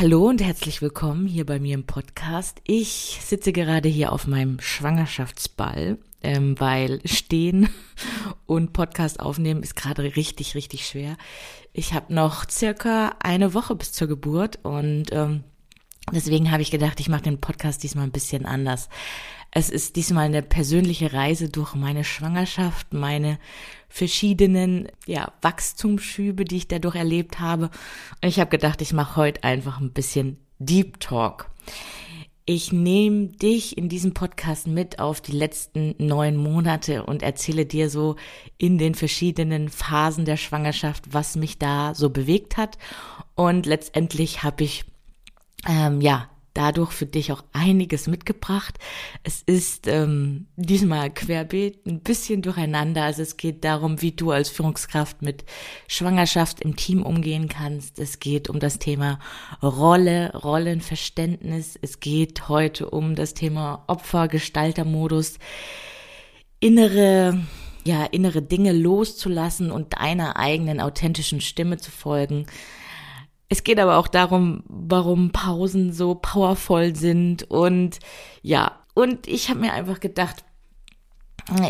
Hallo und herzlich willkommen hier bei mir im Podcast. Ich sitze gerade hier auf meinem Schwangerschaftsball, ähm, weil stehen und Podcast aufnehmen ist gerade richtig, richtig schwer. Ich habe noch circa eine Woche bis zur Geburt und ähm, deswegen habe ich gedacht, ich mache den Podcast diesmal ein bisschen anders. Es ist diesmal eine persönliche Reise durch meine Schwangerschaft, meine verschiedenen ja, Wachstumsschübe, die ich dadurch erlebt habe. Und ich habe gedacht, ich mache heute einfach ein bisschen Deep Talk. Ich nehme dich in diesem Podcast mit auf die letzten neun Monate und erzähle dir so in den verschiedenen Phasen der Schwangerschaft, was mich da so bewegt hat. Und letztendlich habe ich ähm, ja dadurch für dich auch einiges mitgebracht. Es ist ähm, diesmal querbeet, ein bisschen durcheinander. Also es geht darum, wie du als Führungskraft mit Schwangerschaft im Team umgehen kannst. Es geht um das Thema Rolle, Rollenverständnis. Es geht heute um das Thema Opfer-Gestaltermodus, innere ja, innere Dinge loszulassen und deiner eigenen authentischen Stimme zu folgen. Es geht aber auch darum, warum Pausen so powervoll sind und ja, und ich habe mir einfach gedacht,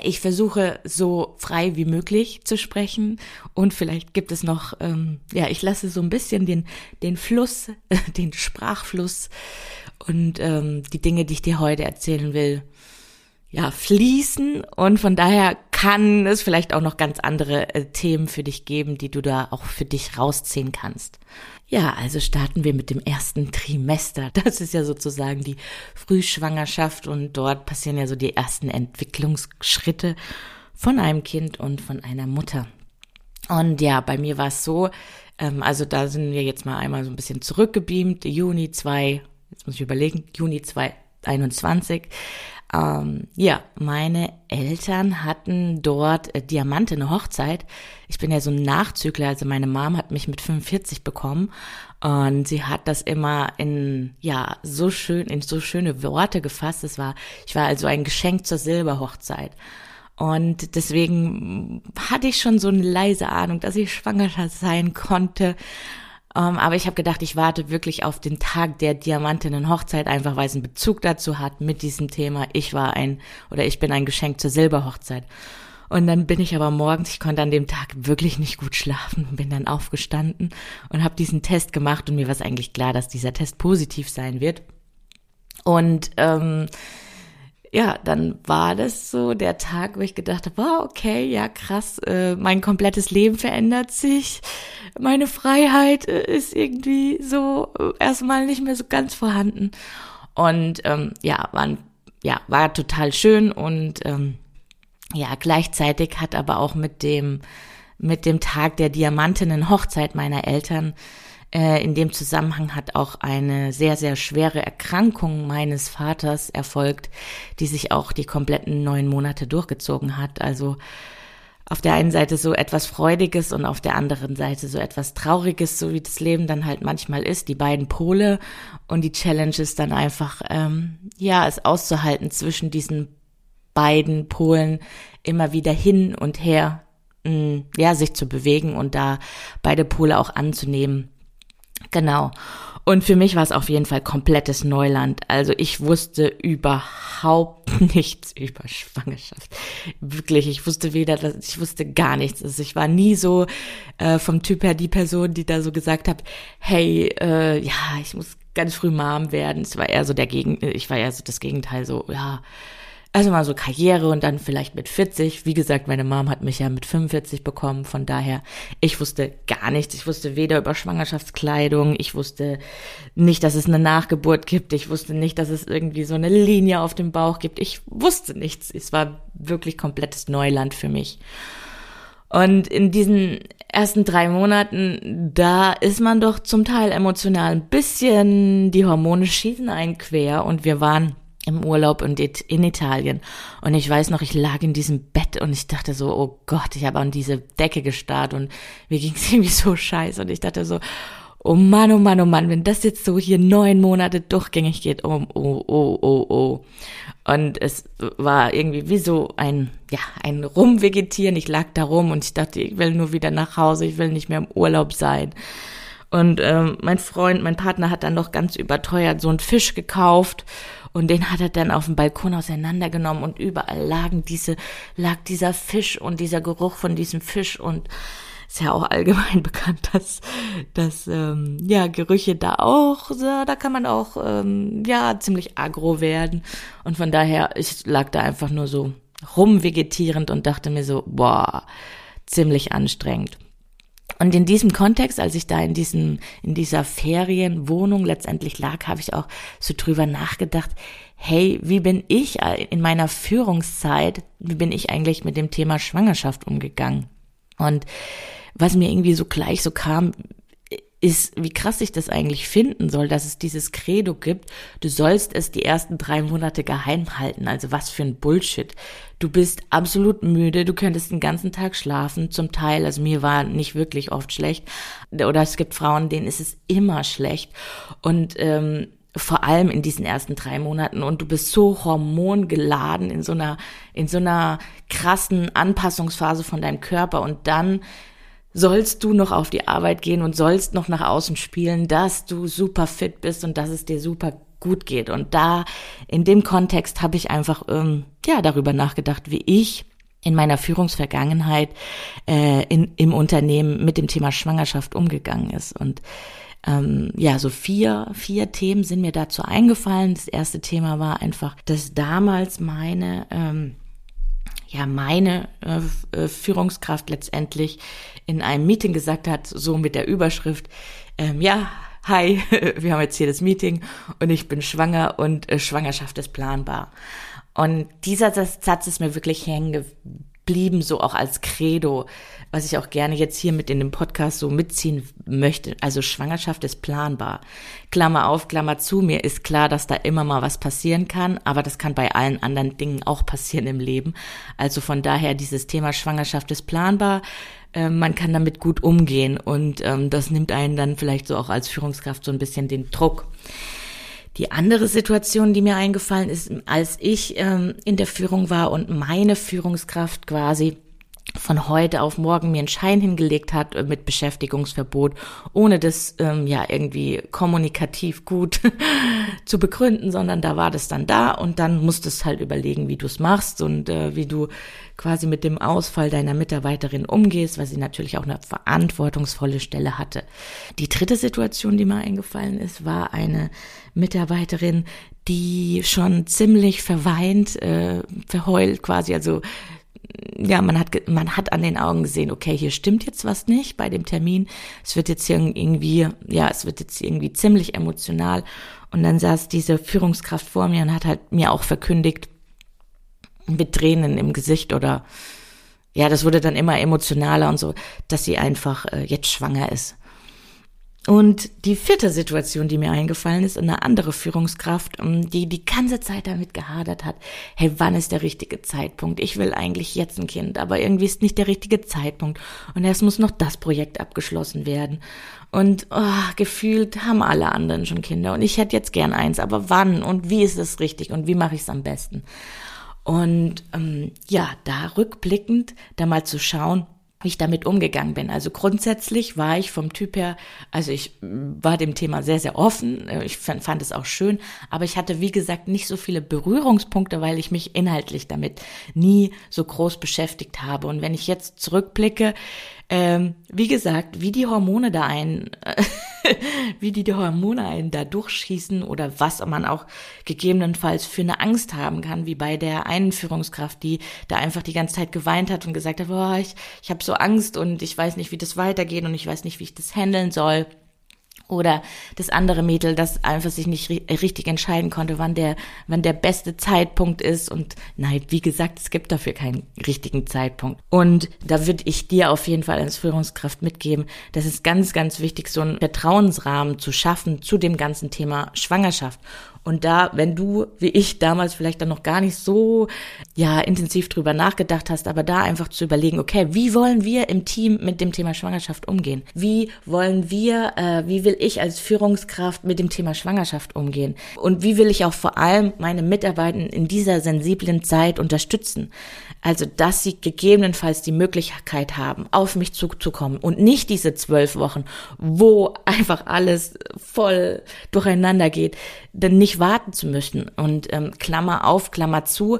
ich versuche so frei wie möglich zu sprechen und vielleicht gibt es noch, ähm, ja, ich lasse so ein bisschen den, den Fluss, den Sprachfluss und ähm, die Dinge, die ich dir heute erzählen will, ja, fließen und von daher kann es vielleicht auch noch ganz andere äh, Themen für dich geben, die du da auch für dich rausziehen kannst. Ja, also starten wir mit dem ersten Trimester. Das ist ja sozusagen die Frühschwangerschaft und dort passieren ja so die ersten Entwicklungsschritte von einem Kind und von einer Mutter. Und ja, bei mir war es so, ähm, also da sind wir jetzt mal einmal so ein bisschen zurückgebeamt, Juni 2, jetzt muss ich überlegen, Juni 2021 ähm, ja, meine Eltern hatten dort äh, Diamante eine Hochzeit. Ich bin ja so ein Nachzügler, also meine Mom hat mich mit 45 bekommen und sie hat das immer in ja so schön in so schöne Worte gefasst. Es war, ich war also ein Geschenk zur Silberhochzeit. Und deswegen hatte ich schon so eine leise Ahnung, dass ich schwanger sein konnte. Um, ähm, aber ich habe gedacht, ich warte wirklich auf den Tag der Diamantinnen Hochzeit, einfach weil es einen Bezug dazu hat mit diesem Thema. Ich war ein oder ich bin ein Geschenk zur Silberhochzeit. Und dann bin ich aber morgens, ich konnte an dem Tag wirklich nicht gut schlafen, bin dann aufgestanden und habe diesen Test gemacht und mir war es eigentlich klar, dass dieser Test positiv sein wird. Und ähm, ja, dann war das so der Tag, wo ich gedacht habe, wow, okay, ja krass, äh, mein komplettes Leben verändert sich, meine Freiheit äh, ist irgendwie so äh, erstmal nicht mehr so ganz vorhanden. Und ähm, ja, war, ja, war total schön und ähm, ja, gleichzeitig hat aber auch mit dem mit dem Tag der Diamantinnen Hochzeit meiner Eltern äh, in dem Zusammenhang hat auch eine sehr, sehr schwere Erkrankung meines Vaters erfolgt, die sich auch die kompletten neun Monate durchgezogen hat. Also auf der einen Seite so etwas Freudiges und auf der anderen Seite so etwas Trauriges, so wie das Leben dann halt manchmal ist, die beiden Pole und die Challenge ist dann einfach, ähm, ja, es auszuhalten zwischen diesen beiden Polen immer wieder hin und her, mh, mm, ja, sich zu bewegen und da beide Pole auch anzunehmen. Genau. Und für mich war es auf jeden Fall komplettes Neuland. Also ich wusste überhaupt nichts über Schwangerschaft. Wirklich, ich wusste weder, ich wusste gar nichts. Also ich war nie so äh, vom Typ her die Person, die da so gesagt hat, hey, äh, ja, ich muss ganz früh Mom werden. Es war eher so der Gegen, ich war eher so das Gegenteil, so, ja, also mal so Karriere und dann vielleicht mit 40. Wie gesagt, meine Mom hat mich ja mit 45 bekommen. Von daher, ich wusste gar nichts. Ich wusste weder über Schwangerschaftskleidung. Ich wusste nicht, dass es eine Nachgeburt gibt. Ich wusste nicht, dass es irgendwie so eine Linie auf dem Bauch gibt. Ich wusste nichts. Es war wirklich komplettes Neuland für mich. Und in diesen ersten drei Monaten, da ist man doch zum Teil emotional ein bisschen, die Hormone schießen einen quer und wir waren im Urlaub und in Italien. Und ich weiß noch, ich lag in diesem Bett und ich dachte so, oh Gott, ich habe an diese Decke gestarrt und mir ging es irgendwie so scheiße. Und ich dachte so, oh Mann, oh Mann, oh Mann, wenn das jetzt so hier neun Monate durchgängig geht, oh, oh, oh, oh, oh. Und es war irgendwie wie so ein, ja, ein Rumvegetieren. Ich lag da rum und ich dachte, ich will nur wieder nach Hause, ich will nicht mehr im Urlaub sein. Und ähm, mein Freund, mein Partner hat dann noch ganz überteuert so einen Fisch gekauft und den hat er dann auf dem Balkon auseinandergenommen und überall lagen diese, lag dieser Fisch und dieser Geruch von diesem Fisch und ist ja auch allgemein bekannt, dass, dass ähm, ja Gerüche da auch, da kann man auch ähm, ja ziemlich agro werden. Und von daher, ich lag da einfach nur so rumvegetierend und dachte mir so, boah, ziemlich anstrengend. Und in diesem Kontext, als ich da in diesem, in dieser Ferienwohnung letztendlich lag, habe ich auch so drüber nachgedacht, hey, wie bin ich in meiner Führungszeit, wie bin ich eigentlich mit dem Thema Schwangerschaft umgegangen? Und was mir irgendwie so gleich so kam, ist, wie krass ich das eigentlich finden soll, dass es dieses Credo gibt, du sollst es die ersten drei Monate geheim halten. Also was für ein Bullshit. Du bist absolut müde, du könntest den ganzen Tag schlafen, zum Teil, also mir war nicht wirklich oft schlecht. Oder es gibt Frauen, denen ist es immer schlecht. Und ähm, vor allem in diesen ersten drei Monaten und du bist so hormongeladen in so einer, in so einer krassen Anpassungsphase von deinem Körper und dann sollst du noch auf die Arbeit gehen und sollst noch nach außen spielen, dass du super fit bist und dass es dir super gut geht. Und da, in dem Kontext habe ich einfach, ähm, ja, darüber nachgedacht, wie ich in meiner Führungsvergangenheit äh, in, im Unternehmen mit dem Thema Schwangerschaft umgegangen ist. Und ähm, ja, so vier, vier Themen sind mir dazu eingefallen. Das erste Thema war einfach, dass damals meine ähm, ja meine äh, äh, Führungskraft letztendlich in einem Meeting gesagt hat, so mit der Überschrift, ähm, ja, hi, wir haben jetzt hier das Meeting und ich bin schwanger und äh, Schwangerschaft ist planbar. Und dieser Satz ist mir wirklich hängen geblieben, so auch als Credo, was ich auch gerne jetzt hier mit in dem Podcast so mitziehen möchte. Also Schwangerschaft ist planbar. Klammer auf, Klammer zu, mir ist klar, dass da immer mal was passieren kann, aber das kann bei allen anderen Dingen auch passieren im Leben. Also von daher dieses Thema Schwangerschaft ist planbar. Ähm, man kann damit gut umgehen und ähm, das nimmt einen dann vielleicht so auch als Führungskraft so ein bisschen den Druck. Die andere Situation, die mir eingefallen ist, als ich ähm, in der Führung war und meine Führungskraft quasi von heute auf morgen mir einen Schein hingelegt hat äh, mit Beschäftigungsverbot, ohne das ähm, ja irgendwie kommunikativ gut zu begründen, sondern da war das dann da und dann musstest halt überlegen, wie du es machst und äh, wie du quasi mit dem Ausfall deiner Mitarbeiterin umgehst, weil sie natürlich auch eine verantwortungsvolle Stelle hatte. Die dritte Situation, die mir eingefallen ist, war eine Mitarbeiterin, die schon ziemlich verweint, äh, verheult quasi, also ja, man hat, man hat an den Augen gesehen, okay, hier stimmt jetzt was nicht bei dem Termin. Es wird jetzt irgendwie, ja, es wird jetzt irgendwie ziemlich emotional. Und dann saß diese Führungskraft vor mir und hat halt mir auch verkündigt, mit Tränen im Gesicht oder, ja, das wurde dann immer emotionaler und so, dass sie einfach äh, jetzt schwanger ist. Und die vierte Situation, die mir eingefallen ist, eine andere Führungskraft, ähm, die die ganze Zeit damit gehadert hat, hey, wann ist der richtige Zeitpunkt? Ich will eigentlich jetzt ein Kind, aber irgendwie ist nicht der richtige Zeitpunkt. Und erst muss noch das Projekt abgeschlossen werden. Und oh, gefühlt haben alle anderen schon Kinder und ich hätte jetzt gern eins, aber wann und wie ist es richtig und wie mache ich es am besten? Und ähm, ja, da rückblickend, da mal zu schauen, wie ich damit umgegangen bin. Also grundsätzlich war ich vom Typ her, also ich war dem Thema sehr, sehr offen. Ich fand, fand, es auch schön, aber ich hatte, wie gesagt, nicht so viele Berührungspunkte, weil ich mich inhaltlich damit nie so groß beschäftigt habe. Und wenn ich jetzt zurückblicke, ähm, wie gesagt, wie die Hormone da ein, wie die, die Hormone einen da durchschießen oder was man auch gegebenenfalls für eine Angst haben kann, wie bei der einen Führungskraft, die da einfach die ganze Zeit geweint hat und gesagt hat, boah, ich, ich habe so Angst und ich weiß nicht, wie das weitergeht und ich weiß nicht, wie ich das handeln soll. Oder das andere Mädel, das einfach sich nicht richtig entscheiden konnte, wann der, wann der beste Zeitpunkt ist. Und nein, wie gesagt, es gibt dafür keinen richtigen Zeitpunkt. Und da würde ich dir auf jeden Fall als Führungskraft mitgeben, das ist ganz, ganz wichtig, so einen Vertrauensrahmen zu schaffen zu dem ganzen Thema Schwangerschaft. Und da, wenn du, wie ich damals vielleicht dann noch gar nicht so, ja, intensiv drüber nachgedacht hast, aber da einfach zu überlegen, okay, wie wollen wir im Team mit dem Thema Schwangerschaft umgehen? Wie wollen wir, äh, wie will ich als Führungskraft mit dem Thema Schwangerschaft umgehen? Und wie will ich auch vor allem meine Mitarbeiter in dieser sensiblen Zeit unterstützen? Also, dass sie gegebenenfalls die Möglichkeit haben, auf mich zuzukommen und nicht diese zwölf Wochen, wo einfach alles voll durcheinander geht, dann nicht warten zu müssen. Und ähm, Klammer auf, Klammer zu,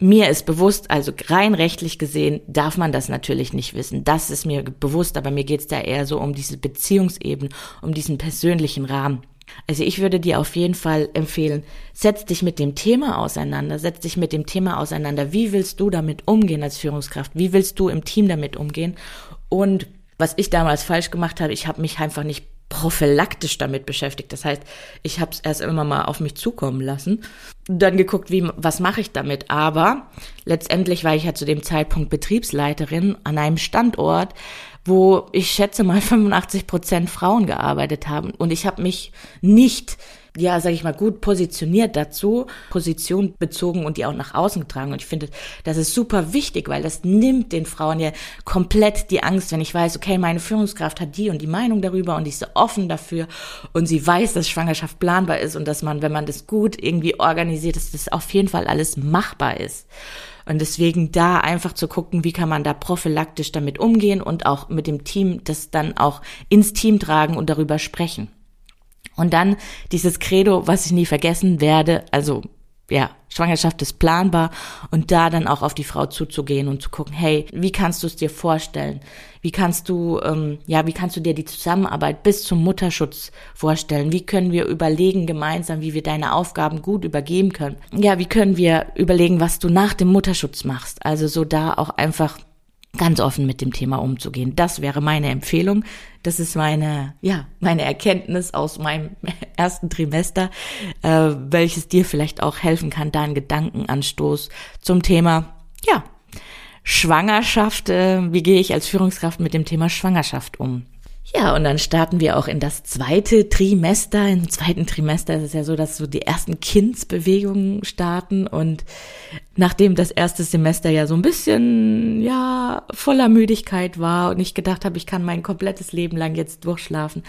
mir ist bewusst, also rein rechtlich gesehen, darf man das natürlich nicht wissen. Das ist mir bewusst, aber mir geht's da eher so um diese Beziehungsebene, um diesen persönlichen Rahmen. Also ich würde dir auf jeden Fall empfehlen, setz dich mit dem Thema auseinander, setz dich mit dem Thema auseinander. Wie willst du damit umgehen als Führungskraft? Wie willst du im Team damit umgehen? Und was ich damals falsch gemacht habe, ich habe mich einfach nicht prophylaktisch damit beschäftigt. Das heißt, ich habe es erst immer mal auf mich zukommen lassen, dann geguckt, wie was mache ich damit. Aber letztendlich war ich ja zu dem Zeitpunkt Betriebsleiterin an einem Standort, wo ich schätze mal 85 Prozent Frauen gearbeitet haben. Und ich habe mich nicht, ja, sage ich mal, gut positioniert dazu, Position bezogen und die auch nach außen getragen. Und ich finde, das ist super wichtig, weil das nimmt den Frauen ja komplett die Angst, wenn ich weiß, okay, meine Führungskraft hat die und die Meinung darüber und ist so offen dafür und sie weiß, dass Schwangerschaft planbar ist und dass man, wenn man das gut irgendwie organisiert, dass das auf jeden Fall alles machbar ist. Und deswegen da einfach zu gucken, wie kann man da prophylaktisch damit umgehen und auch mit dem Team das dann auch ins Team tragen und darüber sprechen. Und dann dieses Credo, was ich nie vergessen werde, also ja, Schwangerschaft ist planbar und da dann auch auf die Frau zuzugehen und zu gucken, hey, wie kannst du es dir vorstellen? Wie kannst du, ähm, ja, wie kannst du dir die Zusammenarbeit bis zum Mutterschutz vorstellen? Wie können wir überlegen gemeinsam, wie wir deine Aufgaben gut übergeben können? Ja, wie können wir überlegen, was du nach dem Mutterschutz machst? Also so da auch einfach ganz offen mit dem Thema umzugehen. Das wäre meine Empfehlung. Das ist meine, ja, meine Erkenntnis aus meinem ersten Trimester, äh, welches dir vielleicht auch helfen kann, deinen Gedankenanstoß zum Thema, ja, Schwangerschaft. Äh, wie gehe ich als Führungskraft mit dem Thema Schwangerschaft um? Ja, und dann starten wir auch in das zweite Trimester. Im zweiten Trimester ist es ja so, dass so die ersten Kindsbewegungen starten und nachdem das erste Semester ja so ein bisschen, ja, voller Müdigkeit war und ich gedacht habe, ich kann mein komplettes Leben lang jetzt durchschlafen,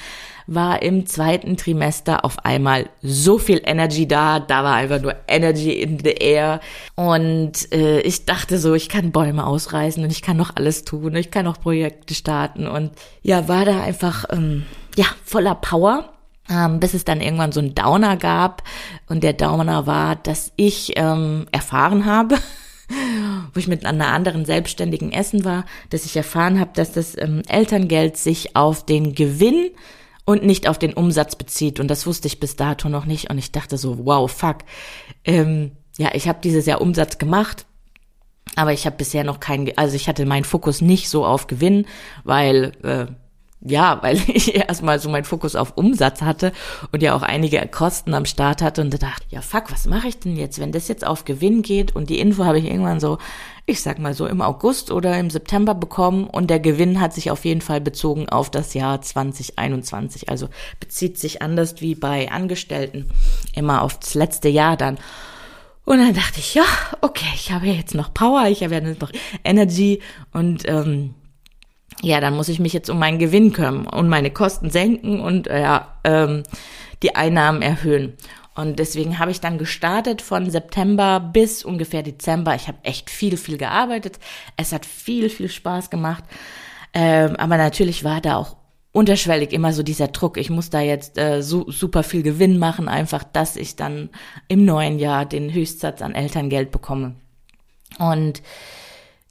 war im zweiten Trimester auf einmal so viel Energy da, da war einfach nur Energy in the air. Und äh, ich dachte so, ich kann Bäume ausreißen und ich kann noch alles tun, ich kann noch Projekte starten. Und ja, war da einfach, ähm, ja, voller Power ähm, bis es dann irgendwann so einen Downer gab. Und der Downer war, dass ich ähm, erfahren habe, wo ich mit einer anderen Selbstständigen essen war, dass ich erfahren habe, dass das ähm, Elterngeld sich auf den Gewinn und nicht auf den Umsatz bezieht. Und das wusste ich bis dato noch nicht. Und ich dachte so, wow, fuck. Ähm, ja, ich habe dieses Jahr Umsatz gemacht, aber ich habe bisher noch keinen, also ich hatte meinen Fokus nicht so auf Gewinn, weil äh, ja, weil ich erstmal so meinen Fokus auf Umsatz hatte und ja auch einige Kosten am Start hatte und dachte, ja fuck, was mache ich denn jetzt, wenn das jetzt auf Gewinn geht und die Info habe ich irgendwann so, ich sag mal so im August oder im September bekommen und der Gewinn hat sich auf jeden Fall bezogen auf das Jahr 2021, also bezieht sich anders wie bei Angestellten immer auf das letzte Jahr dann. Und dann dachte ich, ja, okay, ich habe jetzt noch Power, ich habe ja noch Energy und ähm, ja, dann muss ich mich jetzt um meinen Gewinn kümmern und meine Kosten senken und äh, ja, ähm, die Einnahmen erhöhen. Und deswegen habe ich dann gestartet von September bis ungefähr Dezember. Ich habe echt viel, viel gearbeitet. Es hat viel, viel Spaß gemacht. Ähm, aber natürlich war da auch unterschwellig immer so dieser Druck. Ich muss da jetzt äh, so, super viel Gewinn machen, einfach, dass ich dann im neuen Jahr den Höchstsatz an Elterngeld bekomme. Und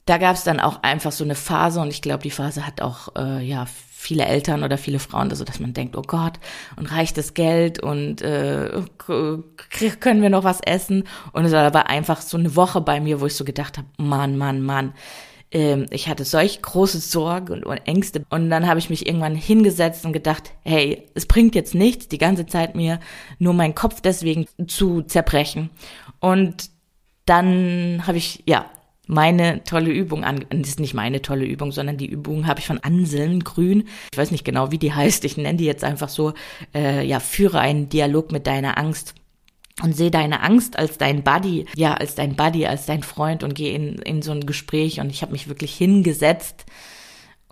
da gab es dann auch einfach so eine Phase und ich glaube, die Phase hat auch äh, ja viele Eltern oder viele Frauen, also dass man denkt, oh Gott, und reicht das Geld und äh, können wir noch was essen? Und es war aber einfach so eine Woche bei mir, wo ich so gedacht habe, Mann, Mann, Mann, ähm, ich hatte solch große Sorgen und, und Ängste. Und dann habe ich mich irgendwann hingesetzt und gedacht, hey, es bringt jetzt nichts, die ganze Zeit mir nur meinen Kopf deswegen zu zerbrechen. Und dann habe ich, ja, meine tolle Übung an, das ist nicht meine tolle Übung, sondern die Übung habe ich von Anselm Grün. Ich weiß nicht genau, wie die heißt. Ich nenne die jetzt einfach so, äh, ja, führe einen Dialog mit deiner Angst und sehe deine Angst als dein Buddy, ja, als dein Buddy, als dein Freund und gehe in, in so ein Gespräch und ich habe mich wirklich hingesetzt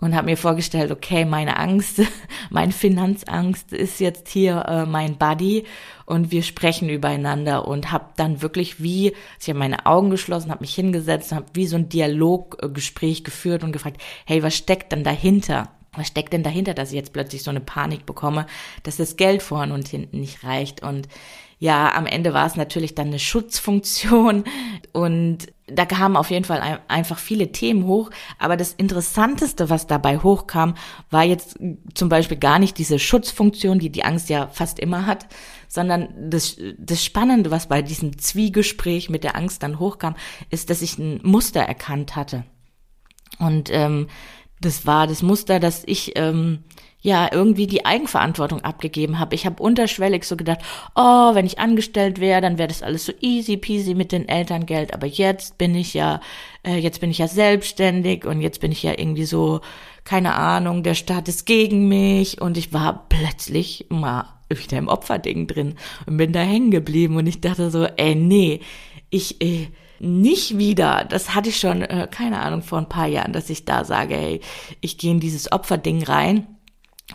und habe mir vorgestellt, okay, meine Angst, meine Finanzangst ist jetzt hier äh, mein Buddy und wir sprechen übereinander und habe dann wirklich wie, ich habe meine Augen geschlossen, habe mich hingesetzt, habe wie so ein Dialoggespräch geführt und gefragt, hey, was steckt denn dahinter? Was steckt denn dahinter, dass ich jetzt plötzlich so eine Panik bekomme, dass das Geld vorne und hinten nicht reicht und ja, am Ende war es natürlich dann eine Schutzfunktion und da kamen auf jeden Fall ein, einfach viele Themen hoch. Aber das Interessanteste, was dabei hochkam, war jetzt zum Beispiel gar nicht diese Schutzfunktion, die die Angst ja fast immer hat, sondern das, das Spannende, was bei diesem Zwiegespräch mit der Angst dann hochkam, ist, dass ich ein Muster erkannt hatte. Und ähm, das war das Muster, dass ich ähm, ja irgendwie die Eigenverantwortung abgegeben habe. Ich habe unterschwellig so gedacht, oh, wenn ich angestellt wäre, dann wäre das alles so easy peasy mit den Elterngeld. Aber jetzt bin ich ja, äh, jetzt bin ich ja selbstständig und jetzt bin ich ja irgendwie so, keine Ahnung, der Staat ist gegen mich und ich war plötzlich mal wieder im Opferding drin und bin da hängen geblieben und ich dachte so, ey, nee, ich, äh, nicht wieder. Das hatte ich schon, äh, keine Ahnung, vor ein paar Jahren, dass ich da sage, hey, ich gehe in dieses Opferding rein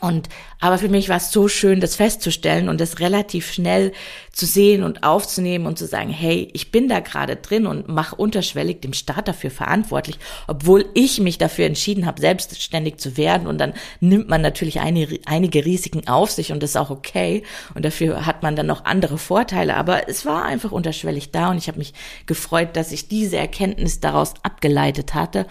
und aber für mich war es so schön, das festzustellen und das relativ schnell zu sehen und aufzunehmen und zu sagen, hey, ich bin da gerade drin und mache unterschwellig dem Staat dafür verantwortlich, obwohl ich mich dafür entschieden habe, selbstständig zu werden. Und dann nimmt man natürlich eine, einige Risiken auf sich und das ist auch okay. Und dafür hat man dann noch andere Vorteile. Aber es war einfach unterschwellig da und ich habe mich gefreut, dass ich diese Erkenntnis daraus abgeleitet hatte.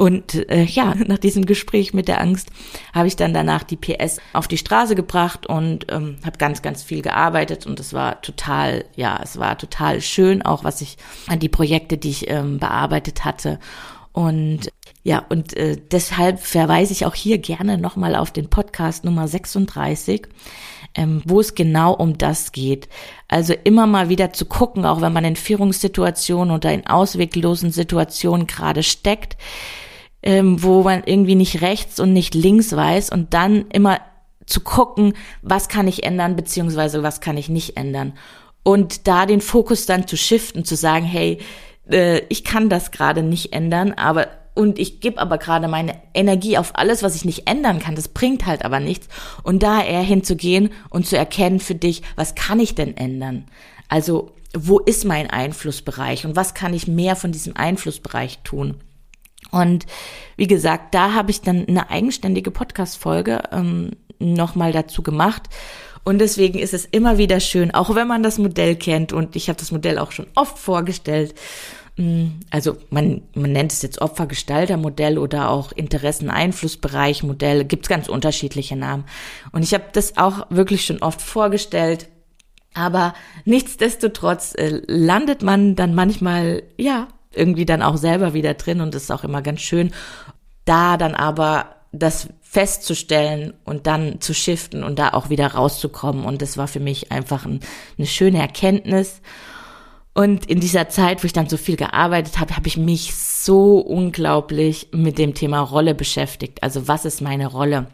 Und äh, ja, nach diesem Gespräch mit der Angst habe ich dann danach die PS auf die Straße gebracht und ähm, habe ganz, ganz viel gearbeitet und es war total, ja, es war total schön, auch was ich an die Projekte, die ich ähm, bearbeitet hatte. Und ja, und äh, deshalb verweise ich auch hier gerne nochmal auf den Podcast Nummer 36, ähm, wo es genau um das geht. Also immer mal wieder zu gucken, auch wenn man in Führungssituationen oder in ausweglosen Situationen gerade steckt, ähm, wo man irgendwie nicht rechts und nicht links weiß und dann immer zu gucken, was kann ich ändern, beziehungsweise was kann ich nicht ändern. Und da den Fokus dann zu shiften, zu sagen, hey, äh, ich kann das gerade nicht ändern, aber und ich gebe aber gerade meine Energie auf alles, was ich nicht ändern kann. Das bringt halt aber nichts. Und da eher hinzugehen und zu erkennen für dich, was kann ich denn ändern? Also, wo ist mein Einflussbereich und was kann ich mehr von diesem Einflussbereich tun? Und wie gesagt, da habe ich dann eine eigenständige Podcast-Folge ähm, nochmal dazu gemacht. Und deswegen ist es immer wieder schön, auch wenn man das Modell kennt, und ich habe das Modell auch schon oft vorgestellt, mm, also man, man nennt es jetzt Opfergestaltermodell oder auch Interessen-Einflussbereich-Modell, gibt's ganz unterschiedliche Namen. Und ich habe das auch wirklich schon oft vorgestellt. Aber nichtsdestotrotz äh, landet man dann manchmal, ja, irgendwie dann auch selber wieder drin und ist auch immer ganz schön, da dann aber das festzustellen und dann zu shiften und da auch wieder rauszukommen. Und das war für mich einfach ein, eine schöne Erkenntnis. Und in dieser Zeit, wo ich dann so viel gearbeitet habe, habe ich mich so unglaublich mit dem Thema Rolle beschäftigt. Also was ist meine Rolle?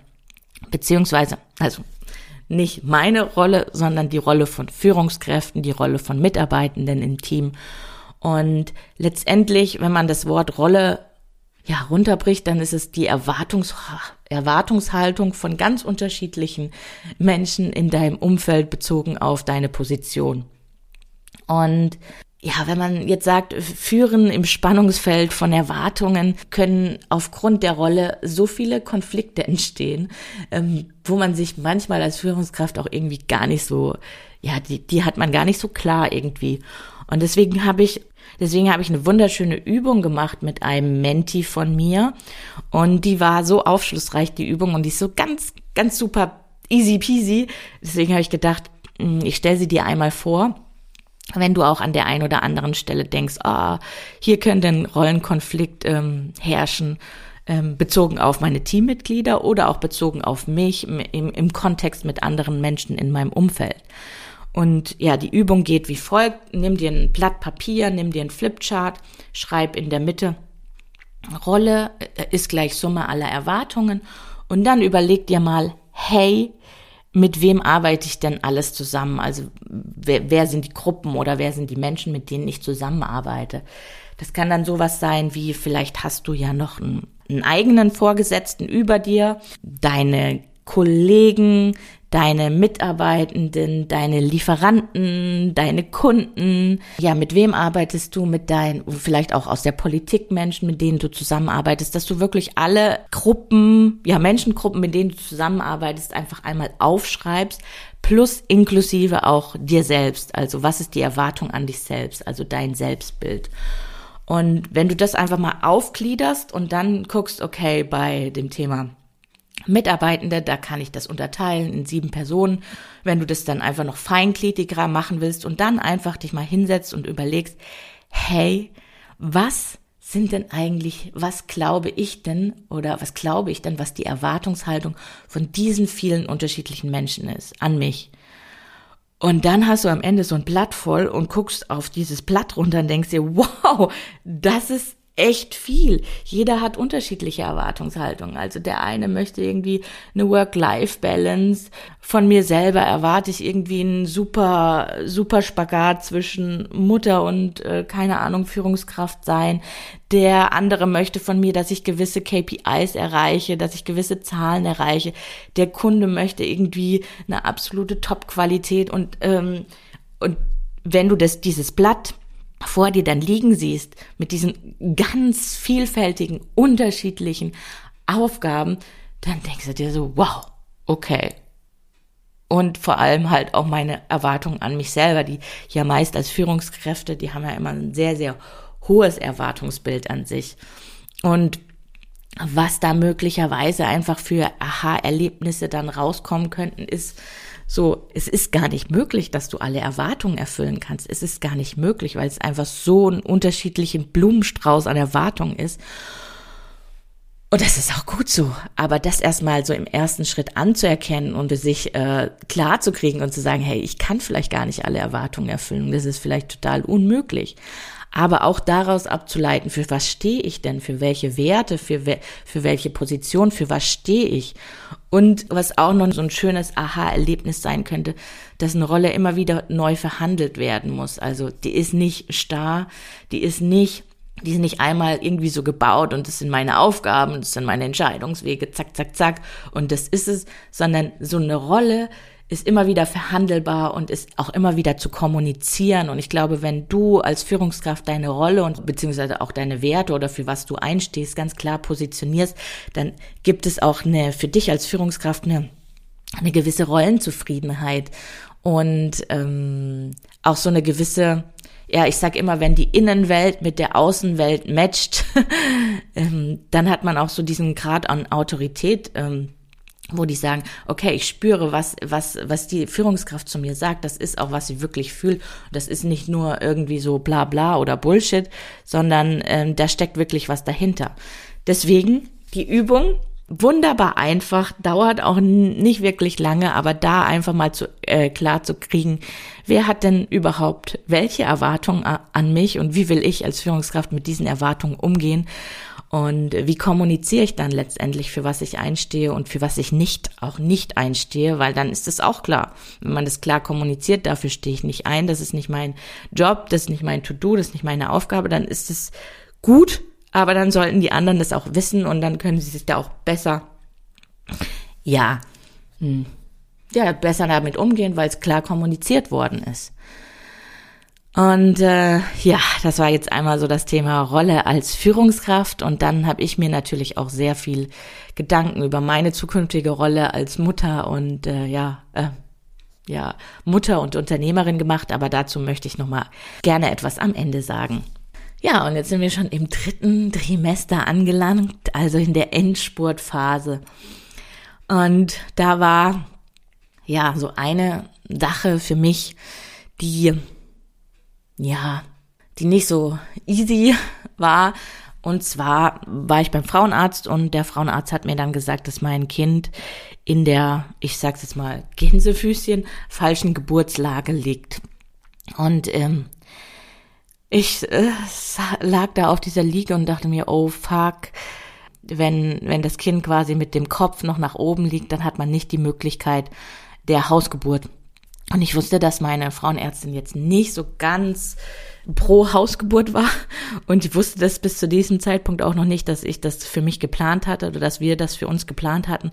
Beziehungsweise, also nicht meine Rolle, sondern die Rolle von Führungskräften, die Rolle von Mitarbeitenden im Team. Und letztendlich, wenn man das Wort Rolle ja, runterbricht, dann ist es die Erwartungs Erwartungshaltung von ganz unterschiedlichen Menschen in deinem Umfeld bezogen auf deine Position. Und ja, wenn man jetzt sagt, führen im Spannungsfeld von Erwartungen können aufgrund der Rolle so viele Konflikte entstehen, ähm, wo man sich manchmal als Führungskraft auch irgendwie gar nicht so, ja, die, die hat man gar nicht so klar irgendwie. Und deswegen habe ich Deswegen habe ich eine wunderschöne Übung gemacht mit einem Menti von mir. Und die war so aufschlussreich, die Übung, und die ist so ganz, ganz super easy peasy. Deswegen habe ich gedacht, hm, ich stelle sie dir einmal vor. wenn du auch an der einen oder anderen Stelle denkst, ah, hier könnte ein Rollenkonflikt ähm, herrschen, ähm, bezogen auf meine Teammitglieder oder auch bezogen auf mich im, im Kontext mit anderen Menschen in meinem Umfeld. Und ja, die Übung geht wie folgt. Nimm dir ein Blatt Papier, nimm dir ein Flipchart, schreib in der Mitte Rolle äh, ist gleich Summe aller Erwartungen und dann überleg dir mal, hey, mit wem arbeite ich denn alles zusammen? Also wer, wer sind die Gruppen oder wer sind die Menschen, mit denen ich zusammenarbeite? Das kann dann sowas sein wie, vielleicht hast du ja noch einen, einen eigenen Vorgesetzten über dir, deine Kollegen, deine Mitarbeitenden, deine Lieferanten, deine Kunden. Ja, mit wem arbeitest du? Mit deinen, vielleicht auch aus der Politik Menschen, mit denen du zusammenarbeitest, dass du wirklich alle Gruppen, ja, Menschengruppen, mit denen du zusammenarbeitest, einfach einmal aufschreibst, plus inklusive auch dir selbst. Also was ist die Erwartung an dich selbst? Also dein Selbstbild. Und wenn du das einfach mal aufgliederst und dann guckst, okay, bei dem Thema Mitarbeitende, da kann ich das unterteilen in sieben Personen. Wenn du das dann einfach noch feingliedriger machen willst und dann einfach dich mal hinsetzt und überlegst, hey, was sind denn eigentlich, was glaube ich denn oder was glaube ich denn, was die Erwartungshaltung von diesen vielen unterschiedlichen Menschen ist an mich? Und dann hast du am Ende so ein Blatt voll und guckst auf dieses Blatt runter und denkst dir, wow, das ist echt viel. Jeder hat unterschiedliche Erwartungshaltungen. Also der eine möchte irgendwie eine Work-Life-Balance. Von mir selber erwarte ich irgendwie einen super, super Spagat zwischen Mutter und, äh, keine Ahnung, Führungskraft sein. Der andere möchte von mir, dass ich gewisse KPIs erreiche, dass ich gewisse Zahlen erreiche. Der Kunde möchte irgendwie eine absolute Top-Qualität und, ähm, und wenn du das, dieses Blatt vor dir dann liegen siehst mit diesen ganz vielfältigen, unterschiedlichen Aufgaben, dann denkst du dir so, wow, okay. Und vor allem halt auch meine Erwartungen an mich selber, die ja meist als Führungskräfte, die haben ja immer ein sehr, sehr hohes Erwartungsbild an sich. Und was da möglicherweise einfach für Aha-Erlebnisse dann rauskommen könnten, ist, so, es ist gar nicht möglich, dass du alle Erwartungen erfüllen kannst. Es ist gar nicht möglich, weil es einfach so ein unterschiedlichen Blumenstrauß an Erwartungen ist. Und das ist auch gut so. Aber das erstmal so im ersten Schritt anzuerkennen und sich äh, klar zu kriegen und zu sagen, hey, ich kann vielleicht gar nicht alle Erwartungen erfüllen. Das ist vielleicht total unmöglich aber auch daraus abzuleiten, für was stehe ich denn, für welche Werte, für, we für welche Position, für was stehe ich. Und was auch noch so ein schönes Aha-Erlebnis sein könnte, dass eine Rolle immer wieder neu verhandelt werden muss. Also die ist nicht starr, die ist nicht die ist nicht einmal irgendwie so gebaut und das sind meine Aufgaben, das sind meine Entscheidungswege, zack, zack, zack und das ist es, sondern so eine Rolle ist immer wieder verhandelbar und ist auch immer wieder zu kommunizieren. Und ich glaube, wenn du als Führungskraft deine Rolle und beziehungsweise auch deine Werte oder für was du einstehst, ganz klar positionierst, dann gibt es auch eine, für dich als Führungskraft eine, eine gewisse Rollenzufriedenheit und ähm, auch so eine gewisse, ja, ich sag immer, wenn die Innenwelt mit der Außenwelt matcht, ähm, dann hat man auch so diesen Grad an Autorität. Ähm, wo die sagen, okay, ich spüre, was, was, was die Führungskraft zu mir sagt, das ist auch, was sie wirklich fühlt. Das ist nicht nur irgendwie so bla bla oder Bullshit, sondern ähm, da steckt wirklich was dahinter. Deswegen die Übung, wunderbar einfach, dauert auch nicht wirklich lange, aber da einfach mal zu, äh, klar zu kriegen, wer hat denn überhaupt welche Erwartungen an mich und wie will ich als Führungskraft mit diesen Erwartungen umgehen und wie kommuniziere ich dann letztendlich, für was ich einstehe und für was ich nicht, auch nicht einstehe, weil dann ist es auch klar. Wenn man das klar kommuniziert, dafür stehe ich nicht ein, das ist nicht mein Job, das ist nicht mein To-Do, das ist nicht meine Aufgabe, dann ist es gut, aber dann sollten die anderen das auch wissen und dann können sie sich da auch besser, ja, hm, ja, besser damit umgehen, weil es klar kommuniziert worden ist. Und äh, ja, das war jetzt einmal so das Thema Rolle als Führungskraft. Und dann habe ich mir natürlich auch sehr viel Gedanken über meine zukünftige Rolle als Mutter und äh, ja, äh, ja, Mutter und Unternehmerin gemacht. Aber dazu möchte ich nochmal gerne etwas am Ende sagen. Ja, und jetzt sind wir schon im dritten Trimester angelangt, also in der Endspurtphase. Und da war ja so eine Sache für mich, die ja, die nicht so easy war. Und zwar war ich beim Frauenarzt und der Frauenarzt hat mir dann gesagt, dass mein Kind in der, ich sag's jetzt mal, Gänsefüßchen, falschen Geburtslage liegt. Und ähm, ich äh, lag da auf dieser Liege und dachte mir, oh fuck, wenn, wenn das Kind quasi mit dem Kopf noch nach oben liegt, dann hat man nicht die Möglichkeit der Hausgeburt. Und ich wusste, dass meine Frauenärztin jetzt nicht so ganz pro Hausgeburt war. Und ich wusste das bis zu diesem Zeitpunkt auch noch nicht, dass ich das für mich geplant hatte oder dass wir das für uns geplant hatten.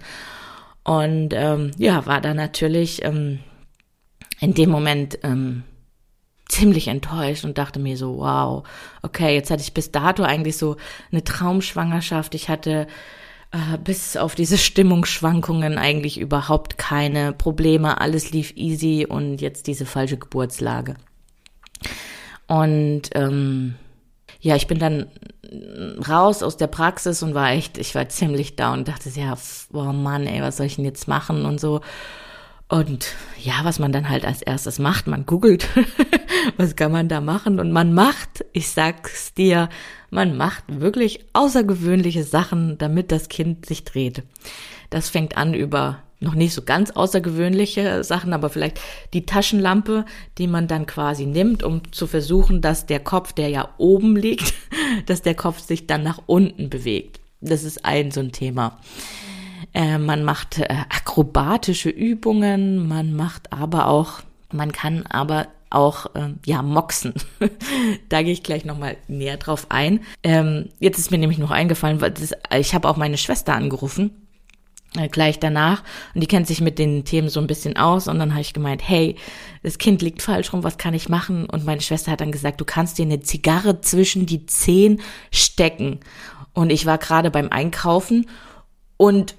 Und ähm, ja, war da natürlich ähm, in dem Moment ähm, ziemlich enttäuscht und dachte mir so, wow, okay, jetzt hatte ich bis dato eigentlich so eine Traumschwangerschaft. Ich hatte äh, bis auf diese Stimmungsschwankungen eigentlich überhaupt keine Probleme. Alles lief easy und jetzt diese falsche Geburtslage. Und ähm, ja, ich bin dann raus aus der Praxis und war echt, ich war ziemlich down, dachte ja, oh Mann, ey, was soll ich denn jetzt machen und so. Und ja, was man dann halt als erstes macht, man googelt, was kann man da machen? Und man macht, ich sag's dir, man macht wirklich außergewöhnliche Sachen, damit das Kind sich dreht. Das fängt an über noch nicht so ganz außergewöhnliche Sachen, aber vielleicht die Taschenlampe, die man dann quasi nimmt, um zu versuchen, dass der Kopf, der ja oben liegt, dass der Kopf sich dann nach unten bewegt. Das ist ein so ein Thema. Äh, man macht äh, akrobatische Übungen, man macht aber auch, man kann aber auch äh, ja moxen. da gehe ich gleich noch mal näher drauf ein. Ähm, jetzt ist mir nämlich noch eingefallen, weil das, ich habe auch meine Schwester angerufen äh, gleich danach und die kennt sich mit den Themen so ein bisschen aus und dann habe ich gemeint, hey, das Kind liegt falsch rum, was kann ich machen? Und meine Schwester hat dann gesagt, du kannst dir eine Zigarre zwischen die Zehen stecken. Und ich war gerade beim Einkaufen und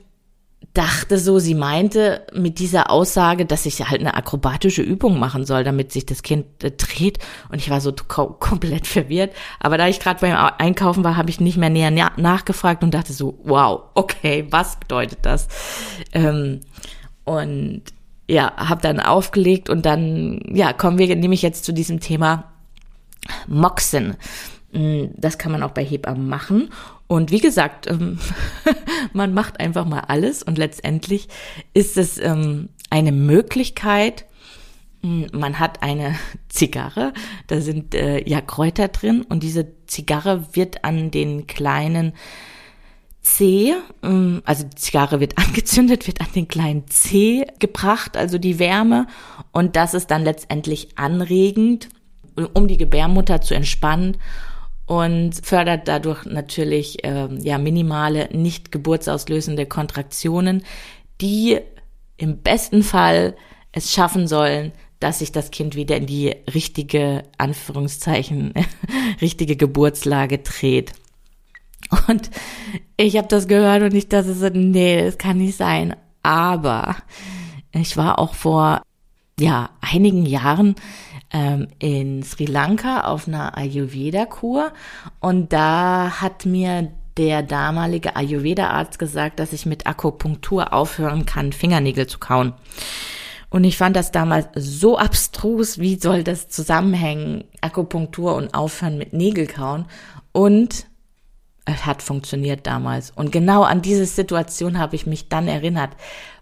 dachte so, sie meinte mit dieser Aussage, dass ich halt eine akrobatische Übung machen soll, damit sich das Kind äh, dreht. Und ich war so komplett verwirrt. Aber da ich gerade beim Einkaufen war, habe ich nicht mehr näher nachgefragt und dachte so, wow, okay, was bedeutet das? Ähm, und ja, habe dann aufgelegt und dann, ja, kommen wir nämlich jetzt zu diesem Thema Moxen. Hm, das kann man auch bei Hebammen machen. Und wie gesagt, ähm, man macht einfach mal alles und letztendlich ist es ähm, eine Möglichkeit, hm, man hat eine Zigarre, da sind äh, ja Kräuter drin und diese Zigarre wird an den kleinen C, ähm, also die Zigarre wird angezündet, wird an den kleinen C gebracht, also die Wärme. Und das ist dann letztendlich anregend, um die Gebärmutter zu entspannen und fördert dadurch natürlich ähm, ja minimale, nicht geburtsauslösende Kontraktionen, die im besten Fall es schaffen sollen, dass sich das Kind wieder in die richtige Anführungszeichen richtige Geburtslage dreht. Und ich habe das gehört und ich dachte so, nee, das kann nicht sein. Aber ich war auch vor ja einigen Jahren ähm, in Sri Lanka auf einer Ayurveda-Kur und da hat mir der damalige Ayurveda-Arzt gesagt, dass ich mit Akupunktur aufhören kann, Fingernägel zu kauen. Und ich fand das damals so abstrus, wie soll das zusammenhängen, Akupunktur und aufhören mit Nägelkauen. Und es hat funktioniert damals. Und genau an diese Situation habe ich mich dann erinnert,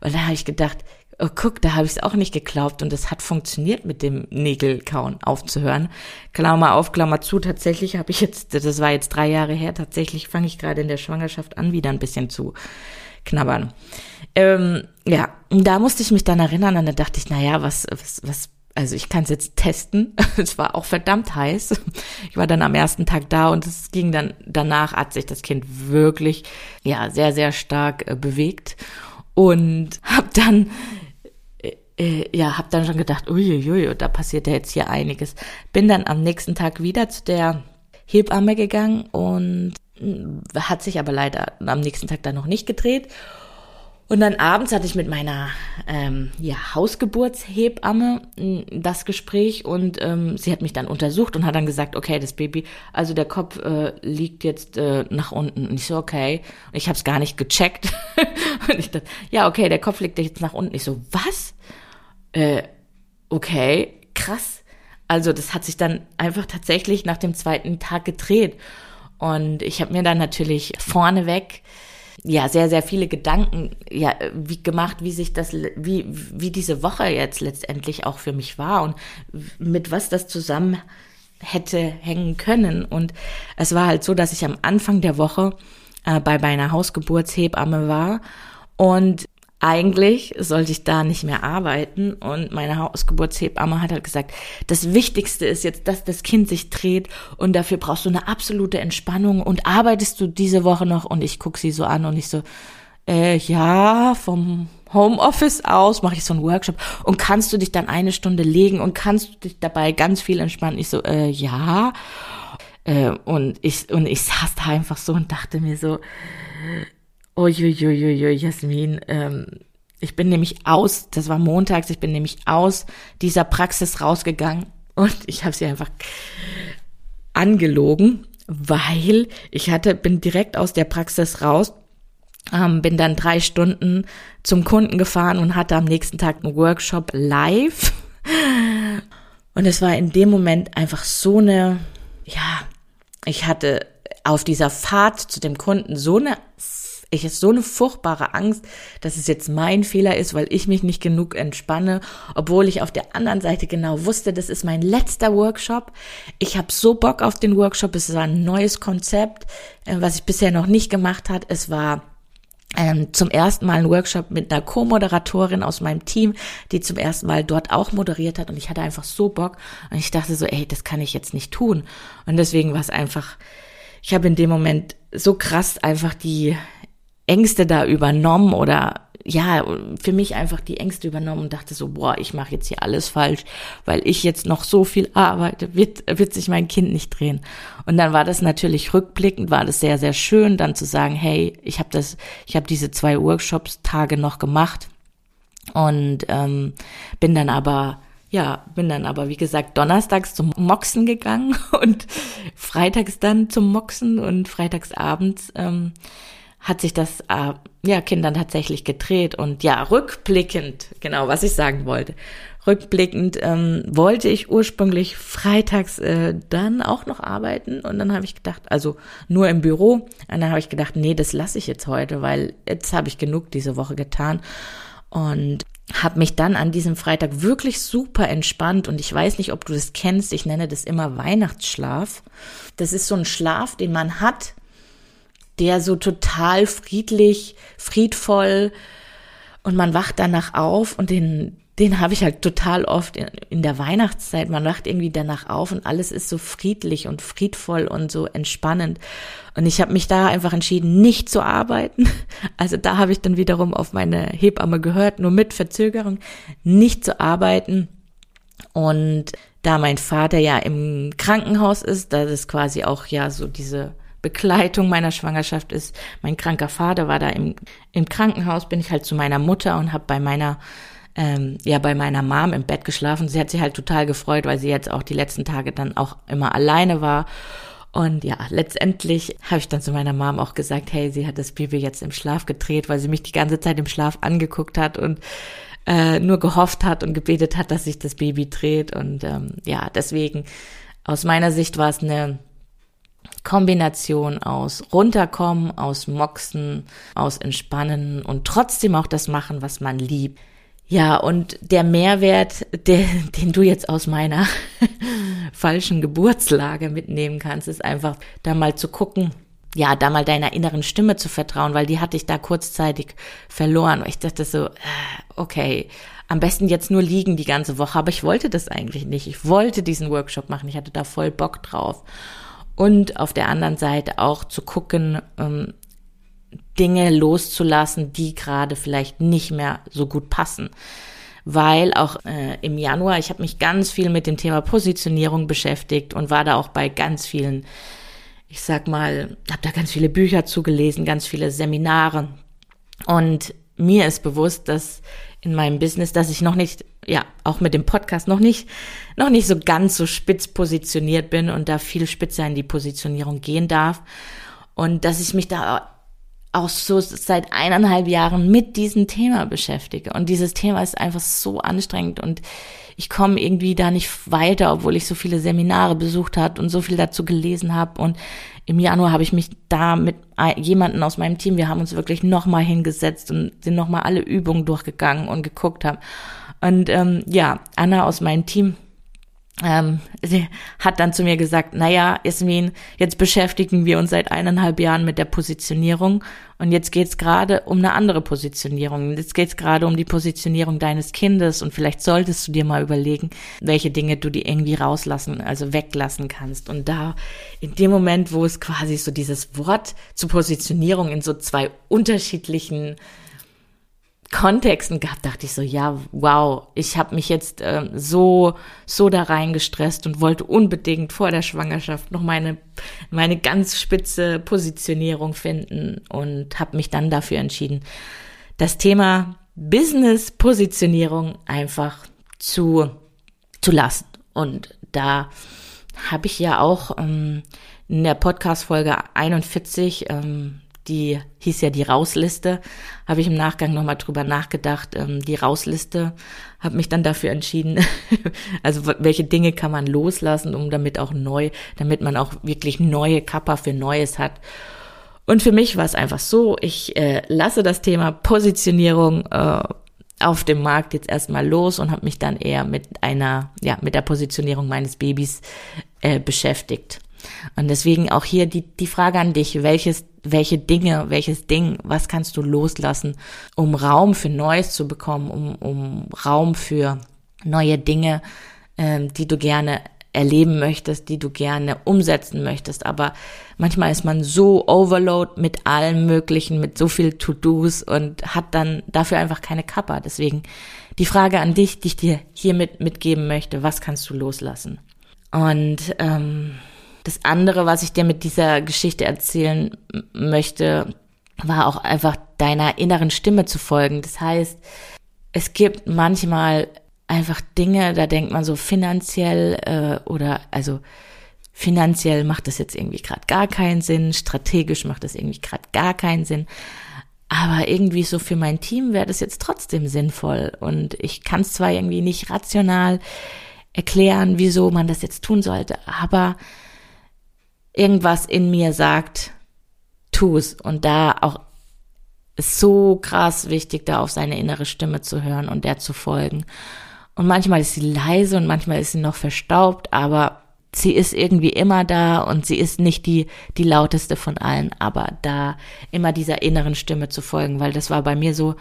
weil da habe ich gedacht, oh, guck, da habe ich es auch nicht geglaubt und es hat funktioniert mit dem Nägelkauen aufzuhören. Klammer auf, Klammer zu, tatsächlich habe ich jetzt, das war jetzt drei Jahre her, tatsächlich fange ich gerade in der Schwangerschaft an, wieder ein bisschen zu knabbern. Ähm, ja, da musste ich mich dann erinnern und da dachte ich, naja, was, was, was also ich kann es jetzt testen. Es war auch verdammt heiß. Ich war dann am ersten Tag da und es ging dann danach hat sich das Kind wirklich ja sehr sehr stark äh, bewegt und habe dann äh, ja, habe dann schon gedacht, uiuiui, da passiert ja jetzt hier einiges. Bin dann am nächsten Tag wieder zu der Hebamme gegangen und äh, hat sich aber leider am nächsten Tag dann noch nicht gedreht. Und dann abends hatte ich mit meiner ähm, ja, Hausgeburtshebamme äh, das Gespräch und ähm, sie hat mich dann untersucht und hat dann gesagt, okay, das Baby, also der Kopf äh, liegt jetzt äh, nach unten. Und ich so, okay. Und ich habe es gar nicht gecheckt. und ich dachte, ja, okay, der Kopf liegt jetzt nach unten. Ich so, was? Äh, okay, krass. Also das hat sich dann einfach tatsächlich nach dem zweiten Tag gedreht. Und ich habe mir dann natürlich vorneweg ja sehr sehr viele Gedanken ja wie gemacht, wie sich das wie wie diese Woche jetzt letztendlich auch für mich war und mit was das zusammen hätte hängen können und es war halt so, dass ich am Anfang der Woche äh, bei meiner Hausgeburtshebamme war und eigentlich sollte ich da nicht mehr arbeiten und meine Hausgeburtshebamme hat halt gesagt, das Wichtigste ist jetzt, dass das Kind sich dreht und dafür brauchst du eine absolute Entspannung und arbeitest du diese Woche noch und ich guck sie so an und ich so, äh, ja, vom Homeoffice aus mache ich so einen Workshop und kannst du dich dann eine Stunde legen und kannst du dich dabei ganz viel entspannen? Ich so, äh, ja. Äh, und ich, und ich saß da einfach so und dachte mir so, Uiuiuiui, Jasmin, ähm, ich bin nämlich aus, das war montags, ich bin nämlich aus dieser Praxis rausgegangen und ich habe sie einfach angelogen, weil ich hatte, bin direkt aus der Praxis raus, ähm, bin dann drei Stunden zum Kunden gefahren und hatte am nächsten Tag einen Workshop live. Und es war in dem Moment einfach so eine, ja, ich hatte auf dieser Fahrt zu dem Kunden so eine ich ist so eine furchtbare Angst, dass es jetzt mein Fehler ist, weil ich mich nicht genug entspanne, obwohl ich auf der anderen Seite genau wusste, das ist mein letzter Workshop. Ich habe so Bock auf den Workshop. Es war ein neues Konzept, äh, was ich bisher noch nicht gemacht hat. Es war ähm, zum ersten Mal ein Workshop mit einer Co-Moderatorin aus meinem Team, die zum ersten Mal dort auch moderiert hat und ich hatte einfach so Bock und ich dachte so, ey, das kann ich jetzt nicht tun und deswegen war es einfach, ich habe in dem Moment so krass einfach die Ängste da übernommen oder ja, für mich einfach die Ängste übernommen und dachte so, boah, ich mache jetzt hier alles falsch, weil ich jetzt noch so viel arbeite, wird, wird sich mein Kind nicht drehen. Und dann war das natürlich rückblickend, war das sehr, sehr schön, dann zu sagen, hey, ich habe das, ich habe diese zwei Workshops-Tage noch gemacht und ähm, bin dann aber ja, bin dann aber, wie gesagt, donnerstags zum Moxen gegangen und freitags dann zum Moxen und freitagsabends ähm, hat sich das äh, ja Kindern tatsächlich gedreht. Und ja rückblickend genau was ich sagen wollte. Rückblickend ähm, wollte ich ursprünglich freitags äh, dann auch noch arbeiten. Und dann habe ich gedacht also nur im Büro. Und dann habe ich gedacht nee das lasse ich jetzt heute weil jetzt habe ich genug diese Woche getan. Und habe mich dann an diesem Freitag wirklich super entspannt. Und ich weiß nicht ob du das kennst. Ich nenne das immer Weihnachtsschlaf. Das ist so ein Schlaf den man hat der so total friedlich, friedvoll und man wacht danach auf und den, den habe ich halt total oft in, in, der Weihnachtszeit. Man wacht irgendwie danach auf und alles ist so friedlich und friedvoll und so entspannend. Und ich habe mich da einfach entschieden, nicht zu arbeiten. Also da habe ich dann wiederum auf meine Hebamme gehört, nur mit Verzögerung, nicht zu arbeiten. Und da mein Vater ja im Krankenhaus ist, da ist quasi auch ja so diese Begleitung meiner Schwangerschaft ist, mein kranker Vater war da im, im Krankenhaus, bin ich halt zu meiner Mutter und habe bei meiner ähm, ja bei meiner Mom im Bett geschlafen. Sie hat sich halt total gefreut, weil sie jetzt auch die letzten Tage dann auch immer alleine war. Und ja, letztendlich habe ich dann zu meiner Mom auch gesagt, hey, sie hat das Baby jetzt im Schlaf gedreht, weil sie mich die ganze Zeit im Schlaf angeguckt hat und äh, nur gehofft hat und gebetet hat, dass sich das Baby dreht. Und ähm, ja, deswegen aus meiner Sicht war es eine Kombination aus runterkommen, aus moxen, aus entspannen und trotzdem auch das machen, was man liebt. Ja, und der Mehrwert, der, den du jetzt aus meiner falschen Geburtslage mitnehmen kannst, ist einfach da mal zu gucken, ja, da mal deiner inneren Stimme zu vertrauen, weil die hatte ich da kurzzeitig verloren. Ich dachte so, äh, okay, am besten jetzt nur liegen die ganze Woche, aber ich wollte das eigentlich nicht. Ich wollte diesen Workshop machen, ich hatte da voll Bock drauf und auf der anderen Seite auch zu gucken, ähm, Dinge loszulassen, die gerade vielleicht nicht mehr so gut passen. Weil auch äh, im Januar, ich habe mich ganz viel mit dem Thema Positionierung beschäftigt und war da auch bei ganz vielen, ich sag mal, habe da ganz viele Bücher zugelesen, ganz viele Seminare. Und mir ist bewusst, dass in meinem Business, dass ich noch nicht, ja, auch mit dem Podcast noch nicht, noch nicht so ganz so spitz positioniert bin und da viel spitzer in die Positionierung gehen darf. Und dass ich mich da auch so seit eineinhalb Jahren mit diesem Thema beschäftige. Und dieses Thema ist einfach so anstrengend und ich komme irgendwie da nicht weiter, obwohl ich so viele Seminare besucht habe und so viel dazu gelesen habe. Und im Januar habe ich mich da mit jemanden aus meinem Team, wir haben uns wirklich nochmal hingesetzt und sind nochmal alle Übungen durchgegangen und geguckt haben. Und ähm, ja, Anna aus meinem Team ähm, sie hat dann zu mir gesagt, naja, Ismin, jetzt beschäftigen wir uns seit eineinhalb Jahren mit der Positionierung und jetzt geht's gerade um eine andere Positionierung. Jetzt geht's gerade um die Positionierung deines Kindes und vielleicht solltest du dir mal überlegen, welche Dinge du dir irgendwie rauslassen, also weglassen kannst. Und da, in dem Moment, wo es quasi so dieses Wort zur Positionierung in so zwei unterschiedlichen Kontexten gehabt, dachte ich so, ja, wow, ich habe mich jetzt äh, so so da reingestresst und wollte unbedingt vor der Schwangerschaft noch meine meine ganz spitze Positionierung finden und habe mich dann dafür entschieden, das Thema Business Positionierung einfach zu zu lassen. Und da habe ich ja auch ähm, in der Podcast Folge 41 ähm, die hieß ja die Rausliste, habe ich im Nachgang nochmal drüber nachgedacht. Ähm, die Rausliste habe mich dann dafür entschieden, also welche Dinge kann man loslassen, um damit auch neu, damit man auch wirklich neue Kappa für Neues hat. Und für mich war es einfach so, ich äh, lasse das Thema Positionierung äh, auf dem Markt jetzt erstmal los und habe mich dann eher mit einer, ja, mit der Positionierung meines Babys äh, beschäftigt. Und deswegen auch hier die, die Frage an dich, welches, welche Dinge, welches Ding, was kannst du loslassen, um Raum für Neues zu bekommen, um, um Raum für neue Dinge, ähm, die du gerne erleben möchtest, die du gerne umsetzen möchtest. Aber manchmal ist man so overload mit allem Möglichen, mit so viel To-Dos und hat dann dafür einfach keine Kappa. Deswegen die Frage an dich, die ich dir hiermit mitgeben möchte, was kannst du loslassen? Und ähm, das andere, was ich dir mit dieser Geschichte erzählen möchte, war auch einfach deiner inneren Stimme zu folgen. Das heißt, es gibt manchmal einfach Dinge, da denkt man so finanziell äh, oder also finanziell macht das jetzt irgendwie gerade gar keinen Sinn, strategisch macht das irgendwie gerade gar keinen Sinn. Aber irgendwie so für mein Team wäre das jetzt trotzdem sinnvoll. Und ich kann es zwar irgendwie nicht rational erklären, wieso man das jetzt tun sollte, aber irgendwas in mir sagt, tu es. Und da auch ist so krass wichtig, da auf seine innere Stimme zu hören und der zu folgen. Und manchmal ist sie leise und manchmal ist sie noch verstaubt, aber sie ist irgendwie immer da und sie ist nicht die, die lauteste von allen, aber da immer dieser inneren Stimme zu folgen, weil das war bei mir so,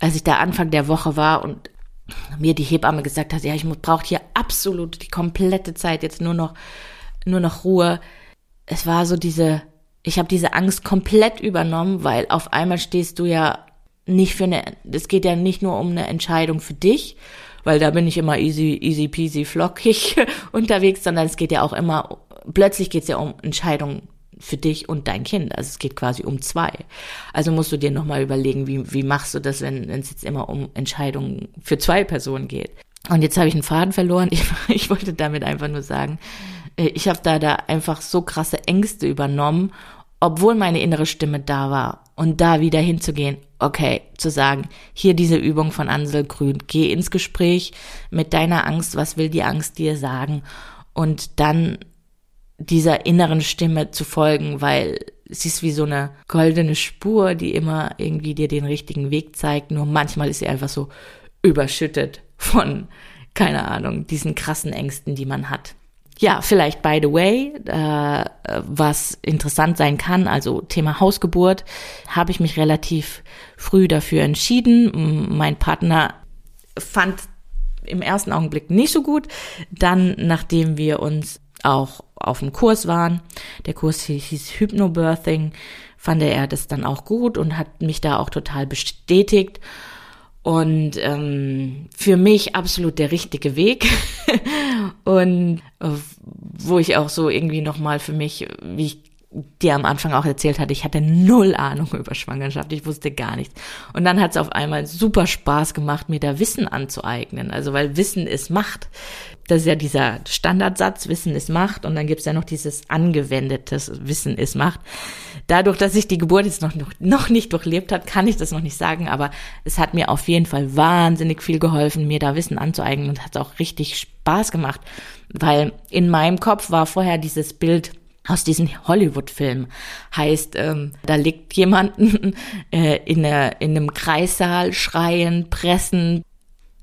als ich da Anfang der Woche war und mir die Hebamme gesagt hat, ja, ich brauche hier absolut die komplette Zeit jetzt nur noch nur noch Ruhe. Es war so diese, ich habe diese Angst komplett übernommen, weil auf einmal stehst du ja nicht für eine, es geht ja nicht nur um eine Entscheidung für dich, weil da bin ich immer easy, easy peasy flockig unterwegs, sondern es geht ja auch immer, plötzlich geht es ja um Entscheidungen für dich und dein Kind. Also es geht quasi um zwei. Also musst du dir nochmal überlegen, wie, wie machst du das, wenn es jetzt immer um Entscheidungen für zwei Personen geht. Und jetzt habe ich einen Faden verloren. Ich, ich wollte damit einfach nur sagen, ich habe da da einfach so krasse Ängste übernommen, obwohl meine innere Stimme da war. Und da wieder hinzugehen, okay, zu sagen, hier diese Übung von Ansel Grün, geh ins Gespräch mit deiner Angst, was will die Angst dir sagen? Und dann dieser inneren Stimme zu folgen, weil sie ist wie so eine goldene Spur, die immer irgendwie dir den richtigen Weg zeigt, nur manchmal ist sie einfach so überschüttet von, keine Ahnung, diesen krassen Ängsten, die man hat. Ja, vielleicht by the way, äh, was interessant sein kann, also Thema Hausgeburt, habe ich mich relativ früh dafür entschieden. Mein Partner fand im ersten Augenblick nicht so gut. Dann, nachdem wir uns auch auf dem Kurs waren, der Kurs hieß Hypnobirthing, fand er das dann auch gut und hat mich da auch total bestätigt. Und ähm, für mich absolut der richtige Weg. und äh, wo ich auch so irgendwie nochmal für mich, wie ich dir am Anfang auch erzählt hatte, ich hatte null Ahnung über Schwangerschaft, ich wusste gar nichts. Und dann hat es auf einmal super Spaß gemacht, mir da Wissen anzueignen. Also weil Wissen ist Macht. Das ist ja dieser Standardsatz, Wissen ist Macht. Und dann gibt's ja noch dieses angewendetes Wissen ist Macht. Dadurch, dass ich die Geburt jetzt noch, noch, noch nicht durchlebt habe, kann ich das noch nicht sagen. Aber es hat mir auf jeden Fall wahnsinnig viel geholfen, mir da Wissen anzueignen und hat auch richtig Spaß gemacht. Weil in meinem Kopf war vorher dieses Bild, aus diesem Hollywood-Film. Heißt, ähm, da liegt jemanden äh, in, eine, in einem Kreissaal, schreien, pressen,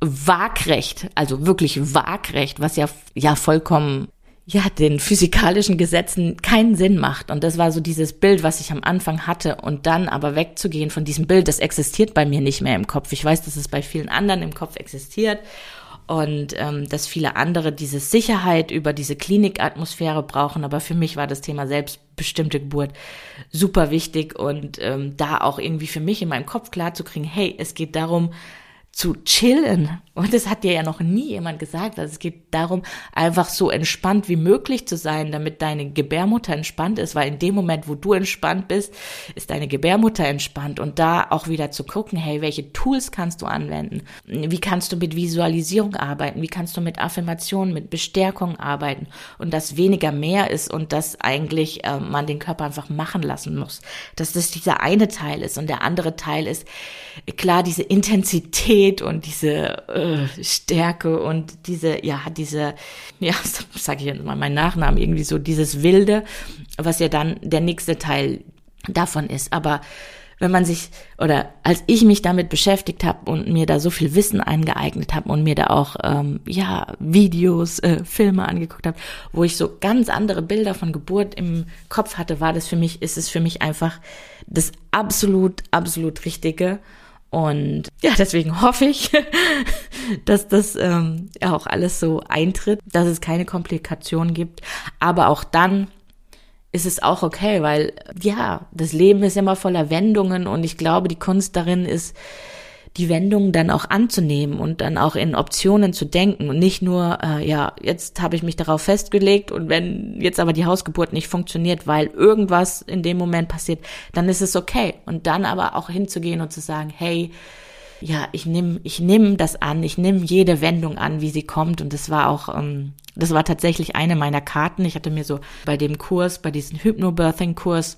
waagrecht, also wirklich waagrecht, was ja, ja vollkommen ja, den physikalischen Gesetzen keinen Sinn macht. Und das war so dieses Bild, was ich am Anfang hatte. Und dann aber wegzugehen von diesem Bild, das existiert bei mir nicht mehr im Kopf. Ich weiß, dass es bei vielen anderen im Kopf existiert und ähm, dass viele andere diese Sicherheit über diese Klinikatmosphäre brauchen. Aber für mich war das Thema selbstbestimmte Geburt super wichtig und ähm, da auch irgendwie für mich in meinem Kopf klar zu kriegen, hey, es geht darum, zu chillen. Und das hat dir ja noch nie jemand gesagt. Also es geht darum, einfach so entspannt wie möglich zu sein, damit deine Gebärmutter entspannt ist, weil in dem Moment, wo du entspannt bist, ist deine Gebärmutter entspannt und da auch wieder zu gucken, hey, welche Tools kannst du anwenden? Wie kannst du mit Visualisierung arbeiten? Wie kannst du mit Affirmationen, mit Bestärkung arbeiten? Und dass weniger mehr ist und dass eigentlich äh, man den Körper einfach machen lassen muss. Dass das dieser eine Teil ist und der andere Teil ist, klar, diese Intensität und diese äh, Stärke und diese, ja, diese, ja, sag ich jetzt mal meinen Nachnamen, irgendwie so dieses Wilde, was ja dann der nächste Teil davon ist. Aber wenn man sich oder als ich mich damit beschäftigt habe und mir da so viel Wissen eingeeignet habe und mir da auch ähm, ja Videos, äh, Filme angeguckt habe, wo ich so ganz andere Bilder von Geburt im Kopf hatte, war das für mich ist es für mich einfach das absolut absolut richtige und ja, deswegen hoffe ich, dass das ähm, ja auch alles so eintritt, dass es keine Komplikationen gibt. Aber auch dann ist es auch okay, weil ja, das Leben ist immer voller Wendungen und ich glaube, die Kunst darin ist, die Wendungen dann auch anzunehmen und dann auch in Optionen zu denken und nicht nur, äh, ja, jetzt habe ich mich darauf festgelegt und wenn jetzt aber die Hausgeburt nicht funktioniert, weil irgendwas in dem Moment passiert, dann ist es okay. Und dann aber auch hinzugehen und zu sagen, hey, ja, ich nehme ich nehm das an, ich nehme jede Wendung an, wie sie kommt. Und das war auch, ähm, das war tatsächlich eine meiner Karten. Ich hatte mir so bei dem Kurs, bei diesem Hypnobirthing-Kurs,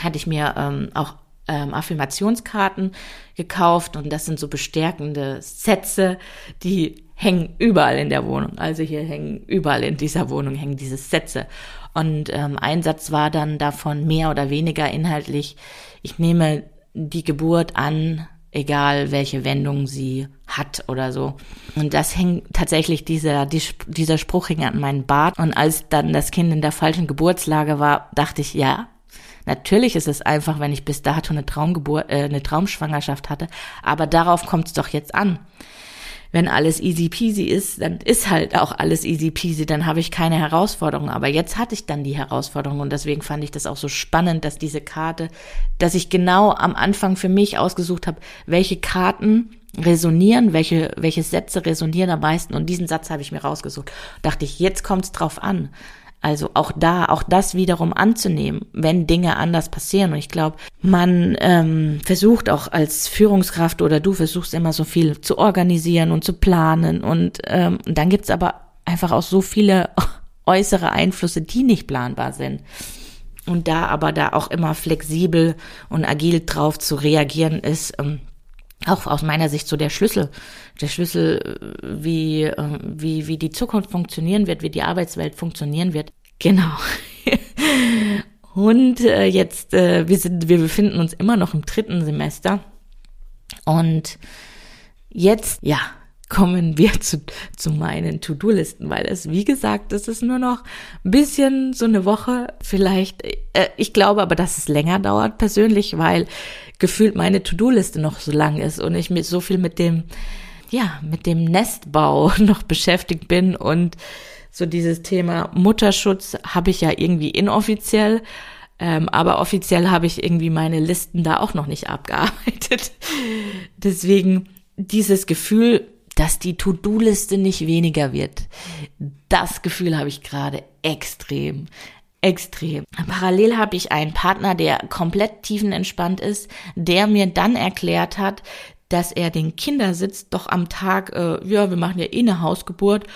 hatte ich mir ähm, auch ähm, Affirmationskarten gekauft und das sind so bestärkende Sätze, die hängen überall in der Wohnung. Also hier hängen überall in dieser Wohnung hängen diese Sätze. Und ähm, ein Satz war dann davon mehr oder weniger inhaltlich, ich nehme die Geburt an, egal welche Wendung sie hat oder so. Und das hängt tatsächlich, dieser, die, dieser Spruch hing an meinen Bart. Und als dann das Kind in der falschen Geburtslage war, dachte ich, ja, Natürlich ist es einfach, wenn ich bis dato eine Traumgeburt, äh, eine Traumschwangerschaft hatte, aber darauf kommt es doch jetzt an. Wenn alles easy peasy ist, dann ist halt auch alles easy peasy, dann habe ich keine Herausforderung. Aber jetzt hatte ich dann die Herausforderung und deswegen fand ich das auch so spannend, dass diese Karte, dass ich genau am Anfang für mich ausgesucht habe, welche Karten resonieren, welche, welche Sätze resonieren am meisten. Und diesen Satz habe ich mir rausgesucht. Dachte ich, jetzt kommt es drauf an. Also auch da, auch das wiederum anzunehmen, wenn Dinge anders passieren. Und ich glaube, man ähm, versucht auch als Führungskraft oder du versuchst immer so viel zu organisieren und zu planen. Und ähm, dann gibt's aber einfach auch so viele äußere Einflüsse, die nicht planbar sind. Und da aber da auch immer flexibel und agil drauf zu reagieren ist, ähm, auch aus meiner Sicht so der Schlüssel, der Schlüssel, äh, wie, äh, wie, wie die Zukunft funktionieren wird, wie die Arbeitswelt funktionieren wird. Genau. Und äh, jetzt, äh, wir sind, wir befinden uns immer noch im dritten Semester. Und jetzt, ja, kommen wir zu, zu meinen To-Do-Listen, weil es, wie gesagt, es ist nur noch ein bisschen so eine Woche vielleicht. Äh, ich glaube aber, dass es länger dauert persönlich, weil gefühlt meine To-Do-Liste noch so lang ist und ich mir so viel mit dem, ja, mit dem Nestbau noch beschäftigt bin und so dieses Thema Mutterschutz habe ich ja irgendwie inoffiziell. Ähm, aber offiziell habe ich irgendwie meine Listen da auch noch nicht abgearbeitet. Deswegen dieses Gefühl, dass die To-Do-Liste nicht weniger wird. Das Gefühl habe ich gerade extrem, Extrem. Parallel habe ich einen Partner, der komplett tiefenentspannt ist, der mir dann erklärt hat, dass er den Kindersitz doch am Tag, äh, ja, wir machen ja eh eine Hausgeburt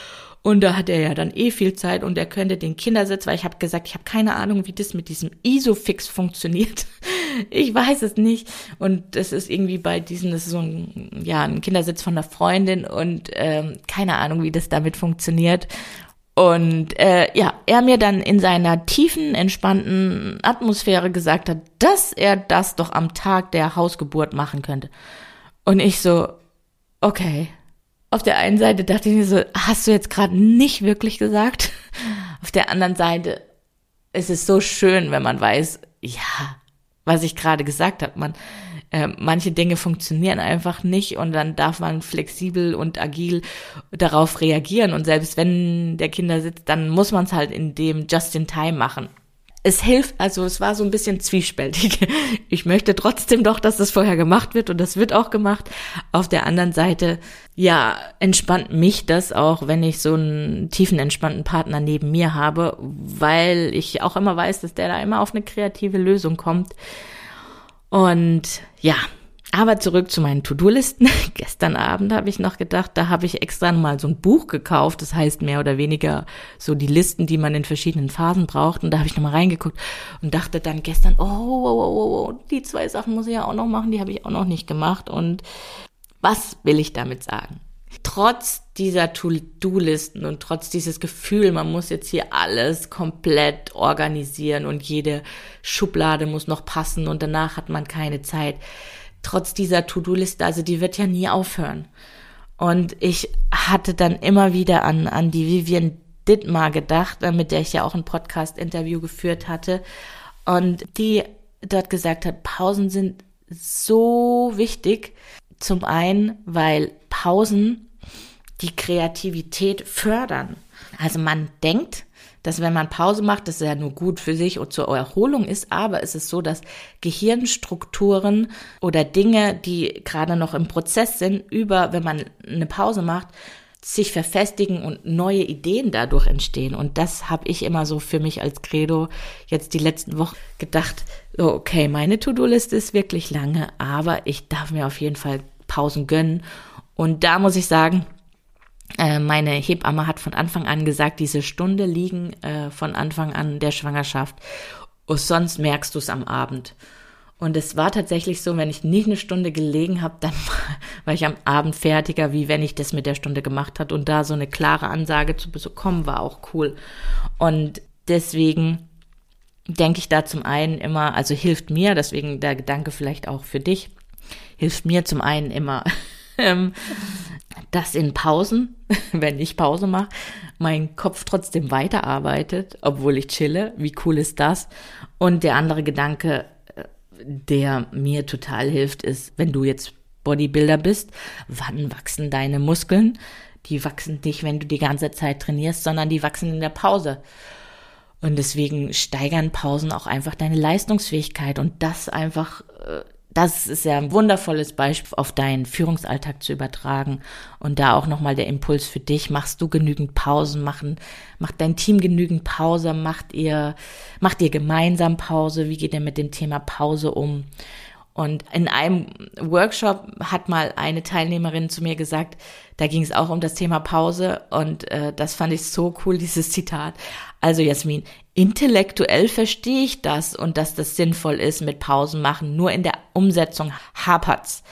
und da hat er ja dann eh viel Zeit und er könnte den Kindersitz, weil ich habe gesagt, ich habe keine Ahnung, wie das mit diesem Isofix funktioniert. ich weiß es nicht. Und das ist irgendwie bei diesen, das ist so ein, ja, ein Kindersitz von einer Freundin und ähm, keine Ahnung, wie das damit funktioniert. Und äh, ja, er mir dann in seiner tiefen, entspannten Atmosphäre gesagt hat, dass er das doch am Tag der Hausgeburt machen könnte. Und ich so, okay, auf der einen Seite dachte ich mir so, hast du jetzt gerade nicht wirklich gesagt? Auf der anderen Seite ist es so schön, wenn man weiß, ja, was ich gerade gesagt habe. Man, äh, manche Dinge funktionieren einfach nicht und dann darf man flexibel und agil darauf reagieren. Und selbst wenn der Kinder sitzt, dann muss man es halt in dem Just in Time machen es hilft, also es war so ein bisschen zwiespältig. Ich möchte trotzdem doch, dass das vorher gemacht wird und das wird auch gemacht. Auf der anderen Seite, ja, entspannt mich das auch, wenn ich so einen tiefen, entspannten Partner neben mir habe, weil ich auch immer weiß, dass der da immer auf eine kreative Lösung kommt. Und ja, aber zurück zu meinen To-Do-Listen. Gestern Abend habe ich noch gedacht, da habe ich extra mal so ein Buch gekauft. Das heißt mehr oder weniger so die Listen, die man in verschiedenen Phasen braucht. Und da habe ich nochmal reingeguckt und dachte dann gestern, oh, oh, oh, oh, oh, die zwei Sachen muss ich ja auch noch machen, die habe ich auch noch nicht gemacht. Und was will ich damit sagen? Trotz dieser To-Do-Listen und trotz dieses Gefühl, man muss jetzt hier alles komplett organisieren und jede Schublade muss noch passen und danach hat man keine Zeit trotz dieser To-Do-Liste, also die wird ja nie aufhören. Und ich hatte dann immer wieder an, an die Vivian Dittmar gedacht, äh, mit der ich ja auch ein Podcast-Interview geführt hatte. Und die dort gesagt hat, Pausen sind so wichtig. Zum einen, weil Pausen die Kreativität fördern. Also man denkt, dass wenn man Pause macht, das ja nur gut für sich und zur Erholung ist, aber es ist so, dass Gehirnstrukturen oder Dinge, die gerade noch im Prozess sind, über, wenn man eine Pause macht, sich verfestigen und neue Ideen dadurch entstehen. Und das habe ich immer so für mich als Credo jetzt die letzten Wochen gedacht, okay, meine To-Do-Liste ist wirklich lange, aber ich darf mir auf jeden Fall Pausen gönnen. Und da muss ich sagen, meine Hebamme hat von Anfang an gesagt, diese Stunde liegen äh, von Anfang an der Schwangerschaft. Und sonst merkst du es am Abend. Und es war tatsächlich so, wenn ich nicht eine Stunde gelegen habe, dann war ich am Abend fertiger, wie wenn ich das mit der Stunde gemacht hat. Und da so eine klare Ansage zu bekommen, war auch cool. Und deswegen denke ich da zum einen immer, also hilft mir, deswegen der Gedanke vielleicht auch für dich, hilft mir zum einen immer, ähm, dass in Pausen, wenn ich Pause mache, mein Kopf trotzdem weiterarbeitet, obwohl ich chille. Wie cool ist das? Und der andere Gedanke, äh, der mir total hilft, ist, wenn du jetzt Bodybuilder bist, wann wachsen deine Muskeln? Die wachsen nicht, wenn du die ganze Zeit trainierst, sondern die wachsen in der Pause. Und deswegen steigern Pausen auch einfach deine Leistungsfähigkeit und das einfach äh, das ist ja ein wundervolles Beispiel auf deinen Führungsalltag zu übertragen. Und da auch nochmal der Impuls für dich. Machst du genügend Pausen? Machen, macht dein Team genügend Pause? Macht ihr, macht ihr gemeinsam Pause? Wie geht ihr mit dem Thema Pause um? Und in einem Workshop hat mal eine Teilnehmerin zu mir gesagt, da ging es auch um das Thema Pause und äh, das fand ich so cool, dieses Zitat. Also Jasmin, intellektuell verstehe ich das und dass das sinnvoll ist mit Pausen machen, nur in der Umsetzung hapert's.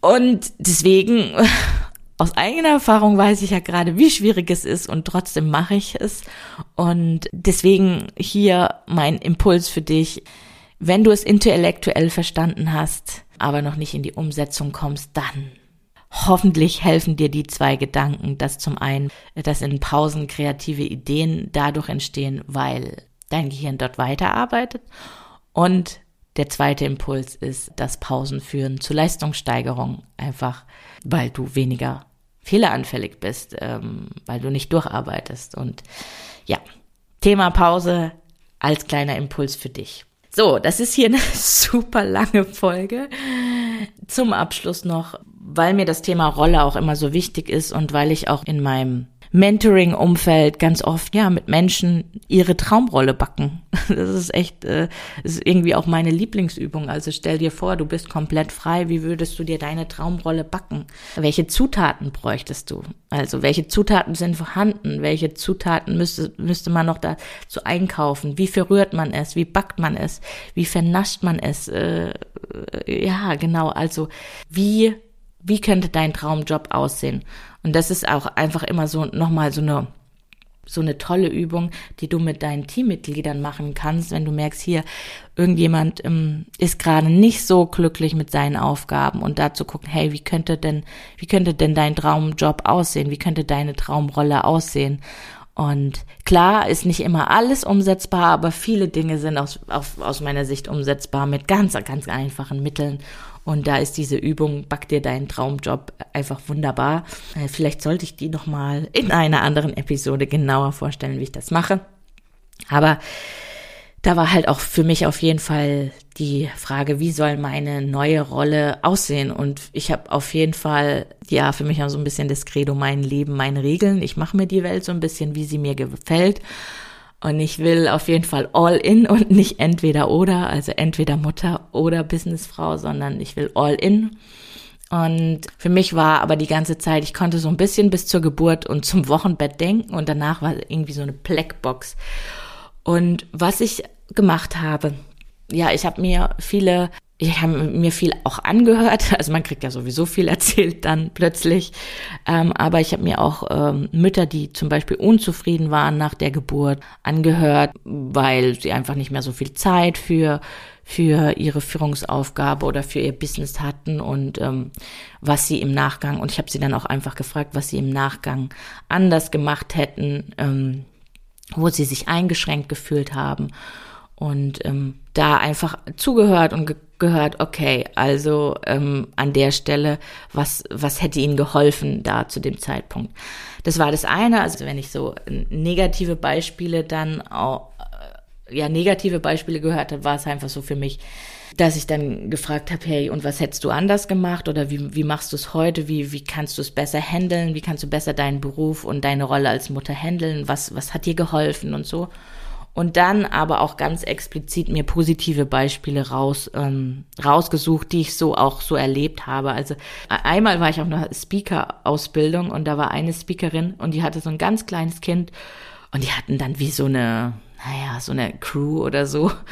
Und deswegen, aus eigener Erfahrung weiß ich ja gerade, wie schwierig es ist und trotzdem mache ich es. Und deswegen hier mein Impuls für dich wenn du es intellektuell verstanden hast, aber noch nicht in die Umsetzung kommst, dann hoffentlich helfen dir die zwei Gedanken, dass zum einen, dass in Pausen kreative Ideen dadurch entstehen, weil dein Gehirn dort weiterarbeitet und der zweite Impuls ist, dass Pausen führen zu Leistungssteigerung, einfach weil du weniger fehleranfällig bist, ähm, weil du nicht durcharbeitest. Und ja, Thema Pause als kleiner Impuls für dich. So, das ist hier eine super lange Folge. Zum Abschluss noch, weil mir das Thema Rolle auch immer so wichtig ist und weil ich auch in meinem Mentoring-Umfeld ganz oft ja mit Menschen ihre Traumrolle backen. Das ist echt, äh, ist irgendwie auch meine Lieblingsübung. Also stell dir vor, du bist komplett frei. Wie würdest du dir deine Traumrolle backen? Welche Zutaten bräuchtest du? Also welche Zutaten sind vorhanden? Welche Zutaten müsste, müsste man noch dazu einkaufen? Wie verrührt man es? Wie backt man es? Wie vernascht man es? Äh, ja, genau. Also wie wie könnte dein Traumjob aussehen? Und das ist auch einfach immer so nochmal so eine so eine tolle Übung, die du mit deinen Teammitgliedern machen kannst, wenn du merkst, hier irgendjemand ähm, ist gerade nicht so glücklich mit seinen Aufgaben und da zu gucken, hey, wie könnte denn, wie könnte denn dein Traumjob aussehen? Wie könnte deine Traumrolle aussehen? Und klar ist nicht immer alles umsetzbar, aber viele Dinge sind aus, aus, aus meiner Sicht umsetzbar mit ganz, ganz einfachen Mitteln. Und da ist diese Übung, back dir deinen Traumjob einfach wunderbar. Äh, vielleicht sollte ich die nochmal in einer anderen Episode genauer vorstellen, wie ich das mache. Aber da war halt auch für mich auf jeden Fall die Frage, wie soll meine neue Rolle aussehen? Und ich habe auf jeden Fall, ja, für mich auch so ein bisschen das Credo, mein Leben, meine Regeln. Ich mache mir die Welt so ein bisschen, wie sie mir gefällt. Und ich will auf jeden Fall all in und nicht entweder oder, also entweder Mutter oder Businessfrau, sondern ich will all in. Und für mich war aber die ganze Zeit, ich konnte so ein bisschen bis zur Geburt und zum Wochenbett denken und danach war irgendwie so eine Blackbox. Und was ich gemacht habe, ja, ich habe mir viele ich habe mir viel auch angehört, also man kriegt ja sowieso viel erzählt dann plötzlich, ähm, aber ich habe mir auch ähm, Mütter, die zum Beispiel unzufrieden waren nach der Geburt, angehört, weil sie einfach nicht mehr so viel Zeit für für ihre Führungsaufgabe oder für ihr Business hatten und ähm, was sie im Nachgang und ich habe sie dann auch einfach gefragt, was sie im Nachgang anders gemacht hätten, ähm, wo sie sich eingeschränkt gefühlt haben und ähm, da einfach zugehört und ge gehört, okay, also ähm, an der Stelle, was, was hätte ihnen geholfen da zu dem Zeitpunkt. Das war das eine, also wenn ich so negative Beispiele dann auch, äh, ja, negative Beispiele gehört habe, war es einfach so für mich, dass ich dann gefragt habe, hey, und was hättest du anders gemacht oder wie, wie machst du es heute? Wie, wie kannst du es besser handeln? Wie kannst du besser deinen Beruf und deine Rolle als Mutter handeln? Was, was hat dir geholfen und so? Und dann aber auch ganz explizit mir positive Beispiele raus ähm, rausgesucht, die ich so auch so erlebt habe. Also e-, einmal war ich auf einer Speaker-Ausbildung und da war eine Speakerin und die hatte so ein ganz kleines Kind und die hatten dann wie so eine, naja, so eine Crew oder so.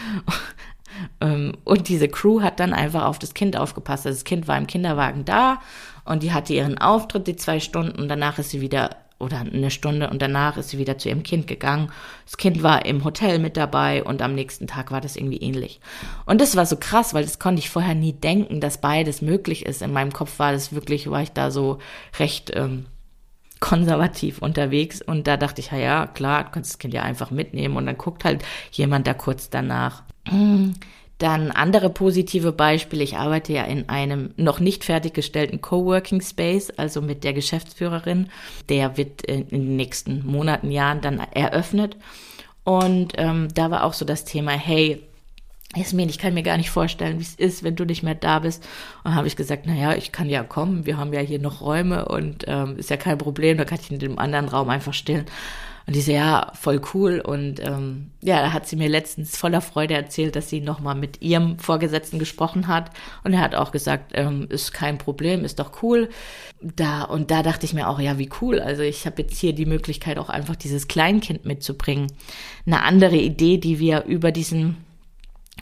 Ähm, und diese Crew hat dann einfach auf das Kind aufgepasst. Also das Kind war im Kinderwagen da und die hatte ihren Auftritt, die zwei Stunden, und danach ist sie wieder oder eine Stunde und danach ist sie wieder zu ihrem Kind gegangen. Das Kind war im Hotel mit dabei und am nächsten Tag war das irgendwie ähnlich. Und das war so krass, weil das konnte ich vorher nie denken, dass beides möglich ist. In meinem Kopf war das wirklich, war ich da so recht ähm, konservativ unterwegs und da dachte ich, ja, ja, klar, du kannst das Kind ja einfach mitnehmen und dann guckt halt jemand da kurz danach. Dann andere positive Beispiele. Ich arbeite ja in einem noch nicht fertiggestellten Coworking Space, also mit der Geschäftsführerin. Der wird in den nächsten Monaten, Jahren dann eröffnet. Und ähm, da war auch so das Thema, hey, Jasmin, ich kann mir gar nicht vorstellen, wie es ist, wenn du nicht mehr da bist. Und habe ich gesagt, na ja, ich kann ja kommen. Wir haben ja hier noch Räume und ähm, ist ja kein Problem. Da kann ich in dem anderen Raum einfach stillen. Und die so, ja, voll cool. Und ähm, ja, da hat sie mir letztens voller Freude erzählt, dass sie nochmal mit ihrem Vorgesetzten gesprochen hat. Und er hat auch gesagt, ähm, ist kein Problem, ist doch cool. Da, und da dachte ich mir auch, ja, wie cool. Also ich habe jetzt hier die Möglichkeit, auch einfach dieses Kleinkind mitzubringen. Eine andere Idee, die wir über diesen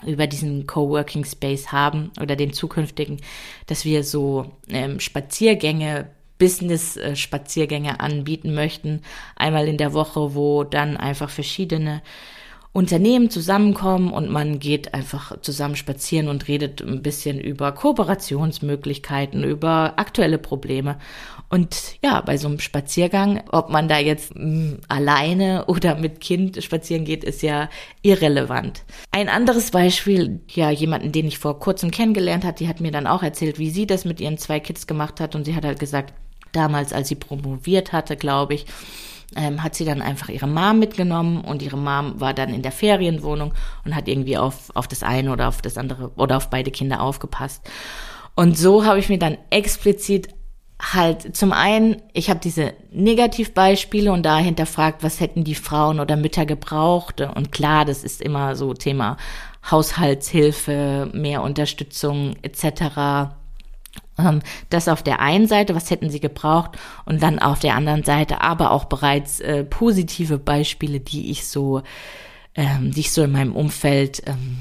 über diesen Coworking Space haben oder den zukünftigen, dass wir so ähm, Spaziergänge Business-Spaziergänge anbieten möchten, einmal in der Woche, wo dann einfach verschiedene Unternehmen zusammenkommen und man geht einfach zusammen spazieren und redet ein bisschen über Kooperationsmöglichkeiten, über aktuelle Probleme. Und ja, bei so einem Spaziergang, ob man da jetzt mh, hm, alleine oder mit Kind spazieren geht, ist ja irrelevant. Ein anderes Beispiel, ja, jemanden, den ich vor kurzem kennengelernt hat, die hat mir dann auch erzählt, wie sie das mit ihren zwei Kids gemacht hat und sie hat halt gesagt, damals, als sie promoviert hatte, glaube ich, ähm, hat sie dann einfach ihre Mom mitgenommen und ihre Mom war dann in der Ferienwohnung und hat irgendwie auf, auf das eine oder auf das andere oder auf beide Kinder aufgepasst. Und so habe ich mir dann explizit halt zum einen, ich habe diese Negativbeispiele und da hinterfragt, was hätten die Frauen oder Mütter gebraucht. Und klar, das ist immer so Thema Haushaltshilfe, mehr Unterstützung etc. Ähm, das auf der einen Seite, was hätten sie gebraucht, und dann auf der anderen Seite aber auch bereits äh, positive Beispiele, die ich so, ähm, die ich so in meinem Umfeld ähm,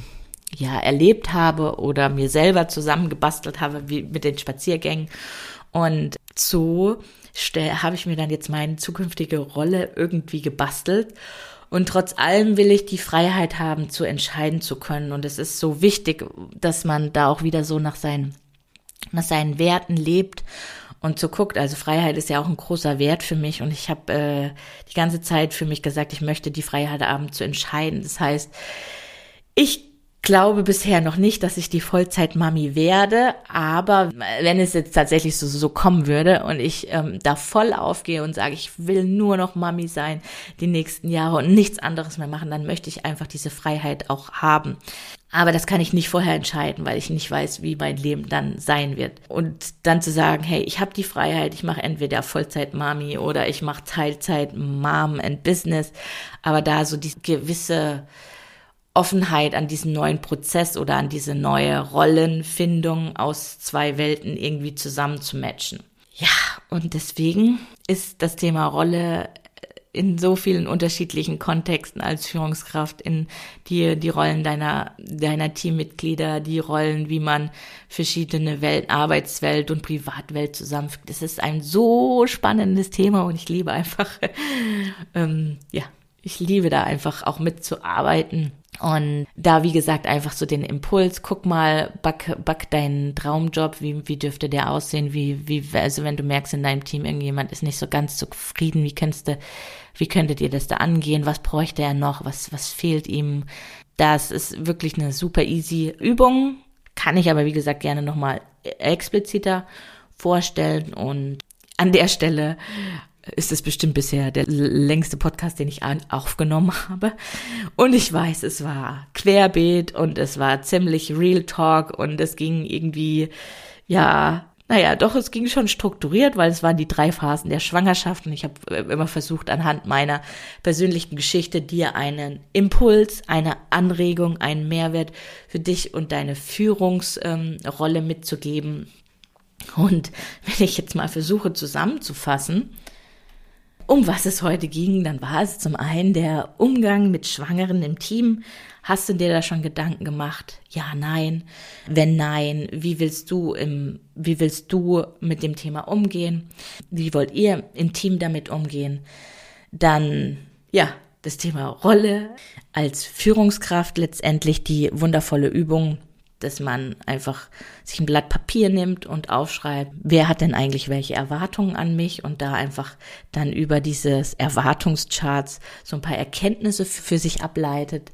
ja erlebt habe oder mir selber zusammengebastelt habe, wie mit den Spaziergängen. Und so habe ich mir dann jetzt meine zukünftige Rolle irgendwie gebastelt. Und trotz allem will ich die Freiheit haben, zu entscheiden zu können. Und es ist so wichtig, dass man da auch wieder so nach seinen, nach seinen Werten lebt und so guckt. Also Freiheit ist ja auch ein großer Wert für mich. Und ich habe äh, die ganze Zeit für mich gesagt, ich möchte die Freiheit haben, zu entscheiden. Das heißt, ich glaube bisher noch nicht, dass ich die Vollzeit-Mami werde, aber wenn es jetzt tatsächlich so, so kommen würde und ich ähm, da voll aufgehe und sage, ich will nur noch Mami sein die nächsten Jahre und nichts anderes mehr machen, dann möchte ich einfach diese Freiheit auch haben. Aber das kann ich nicht vorher entscheiden, weil ich nicht weiß, wie mein Leben dann sein wird. Und dann zu sagen, hey, ich habe die Freiheit, ich mache entweder Vollzeit-Mami oder ich mache Teilzeit-Mom and Business, aber da so die gewisse Offenheit an diesen neuen Prozess oder an diese neue Rollenfindung aus zwei Welten irgendwie zusammen zu matchen. Ja, und deswegen ist das Thema Rolle in so vielen unterschiedlichen Kontexten als Führungskraft in die, die Rollen deiner, deiner Teammitglieder, die Rollen, wie man verschiedene Welt, Arbeitswelt und Privatwelt zusammenfügt. Es ist ein so spannendes Thema und ich liebe einfach, ähm, ja, ich liebe da einfach auch mitzuarbeiten und da, wie gesagt, einfach so den Impuls, guck mal, back, back deinen Traumjob, wie, wie dürfte der aussehen, wie, wie, also wenn du merkst, in deinem Team irgendjemand ist nicht so ganz zufrieden, wie könntest du, wie könntet ihr das da angehen, was bräuchte er noch, was, was fehlt ihm? Das ist wirklich eine super easy Übung, kann ich aber, wie gesagt, gerne nochmal expliziter vorstellen und an der Stelle ist es bestimmt bisher der längste Podcast, den ich aufgenommen habe. Und ich weiß, es war querbeet und es war ziemlich Real Talk und es ging irgendwie, ja, naja, doch, es ging schon strukturiert, weil es waren die drei Phasen der Schwangerschaft und ich habe äh, immer versucht, anhand meiner persönlichen Geschichte dir einen Impuls, eine Anregung, einen Mehrwert für dich und deine Führungsrolle ähm, mitzugeben. Und wenn ich jetzt mal versuche zusammenzufassen, um was es heute ging, dann war es zum einen der Umgang mit Schwangeren im Team. Hast du dir da schon Gedanken gemacht? Ja, nein. Wenn nein, wie willst du im, wie willst du mit dem Thema umgehen? Wie wollt ihr im Team damit umgehen? Dann, ja, das Thema Rolle als Führungskraft letztendlich die wundervolle Übung dass man einfach sich ein Blatt Papier nimmt und aufschreibt, wer hat denn eigentlich welche Erwartungen an mich und da einfach dann über dieses Erwartungscharts so ein paar Erkenntnisse für sich ableitet.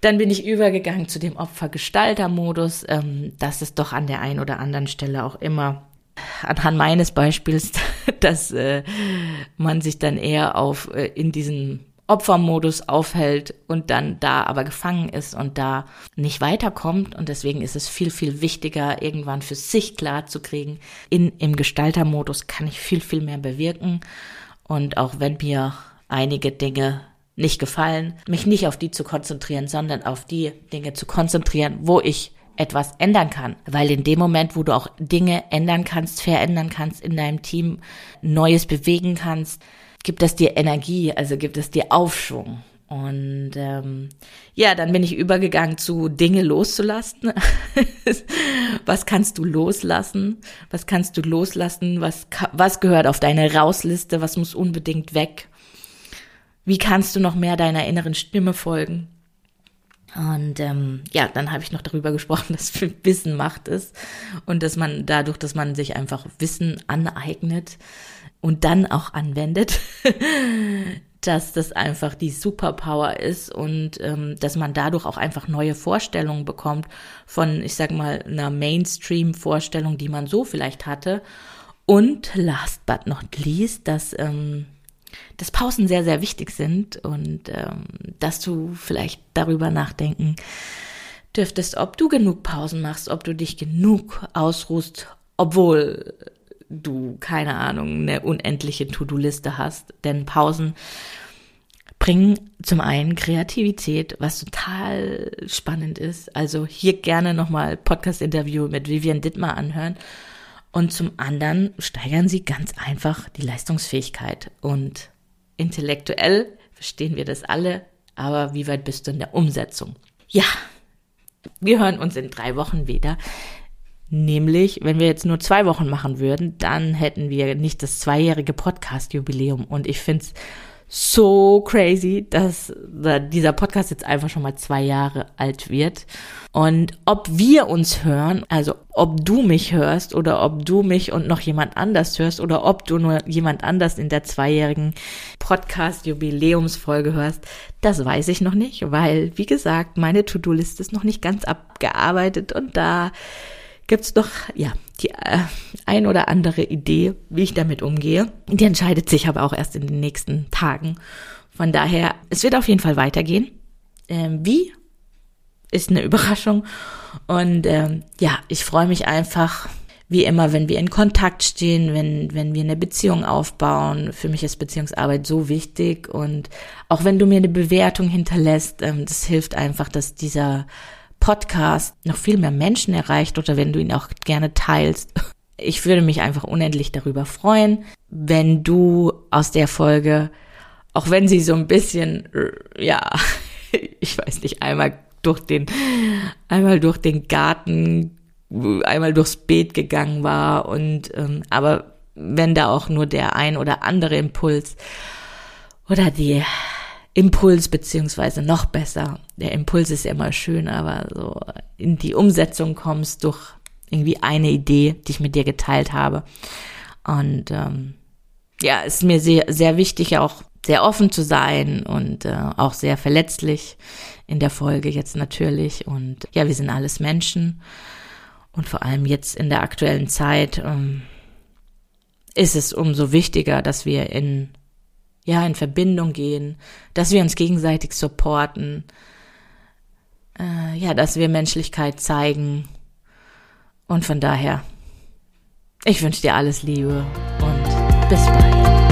Dann bin ich übergegangen zu dem Opfergestalter-Modus. Ähm, das ist doch an der einen oder anderen Stelle auch immer anhand meines Beispiels, dass äh, man sich dann eher auf äh, in diesen Opfermodus aufhält und dann da aber gefangen ist und da nicht weiterkommt. Und deswegen ist es viel, viel wichtiger, irgendwann für sich klar zu kriegen, in, im Gestaltermodus kann ich viel, viel mehr bewirken. Und auch wenn mir einige Dinge nicht gefallen, mich nicht auf die zu konzentrieren, sondern auf die Dinge zu konzentrieren, wo ich etwas ändern kann. Weil in dem Moment, wo du auch Dinge ändern kannst, verändern kannst in deinem Team, Neues bewegen kannst, gibt es dir Energie, also gibt es dir Aufschwung. Und ähm, ja, dann bin ich übergegangen zu Dinge loszulassen. was kannst du loslassen? Was kannst du loslassen? Was, was gehört auf deine Rausliste? Was muss unbedingt weg? Wie kannst du noch mehr deiner inneren Stimme folgen? Und ähm, ja, dann habe ich noch darüber gesprochen, dass Wissen Macht ist und dass man dadurch, dass man sich einfach Wissen aneignet, und dann auch anwendet, dass das einfach die Superpower ist und ähm, dass man dadurch auch einfach neue Vorstellungen bekommt von, ich sag mal, einer Mainstream-Vorstellung, die man so vielleicht hatte. Und last but not least, dass, ähm, dass Pausen sehr, sehr wichtig sind und ähm, dass du vielleicht darüber nachdenken dürftest, ob du genug Pausen machst, ob du dich genug ausruhst, obwohl du, keine Ahnung, eine unendliche To-Do-Liste hast. Denn Pausen bringen zum einen Kreativität, was total spannend ist. Also hier gerne nochmal Podcast-Interview mit Vivian Dittmar anhören. Und zum anderen steigern sie ganz einfach die Leistungsfähigkeit. Und intellektuell verstehen wir das alle, aber wie weit bist du in der Umsetzung? Ja, wir hören uns in drei Wochen wieder. Nämlich, wenn wir jetzt nur zwei Wochen machen würden, dann hätten wir nicht das zweijährige Podcast-Jubiläum. Und ich finde es so crazy, dass dieser Podcast jetzt einfach schon mal zwei Jahre alt wird. Und ob wir uns hören, also ob du mich hörst oder ob du mich und noch jemand anders hörst oder ob du nur jemand anders in der zweijährigen Podcast-Jubiläumsfolge hörst, das weiß ich noch nicht, weil, wie gesagt, meine To-Do-Liste ist noch nicht ganz abgearbeitet und da gibt's doch, ja, die äh, ein oder andere Idee, wie ich damit umgehe. Die entscheidet sich aber auch erst in den nächsten Tagen. Von daher, es wird auf jeden Fall weitergehen. Ähm, wie? Ist eine Überraschung. Und ähm, ja, ich freue mich einfach, wie immer, wenn wir in Kontakt stehen, wenn, wenn wir eine Beziehung aufbauen. Für mich ist Beziehungsarbeit so wichtig. Und auch wenn du mir eine Bewertung hinterlässt, ähm, das hilft einfach, dass dieser Podcast noch viel mehr Menschen erreicht oder wenn du ihn auch gerne teilst. Ich würde mich einfach unendlich darüber freuen, wenn du aus der Folge, auch wenn sie so ein bisschen, ja, ich weiß nicht, einmal durch den, einmal durch den Garten, einmal durchs Beet gegangen war und, ähm, aber wenn da auch nur der ein oder andere Impuls oder die Impuls beziehungsweise noch besser. Der Impuls ist ja immer schön, aber so in die Umsetzung kommst durch irgendwie eine Idee, die ich mit dir geteilt habe. Und ähm, ja, ist mir sehr, sehr wichtig, auch sehr offen zu sein und äh, auch sehr verletzlich in der Folge jetzt natürlich. Und ja, wir sind alles Menschen. Und vor allem jetzt in der aktuellen Zeit ähm, ist es umso wichtiger, dass wir in ja, in Verbindung gehen, dass wir uns gegenseitig supporten, äh, ja, dass wir Menschlichkeit zeigen. Und von daher, ich wünsche dir alles Liebe und bis bald.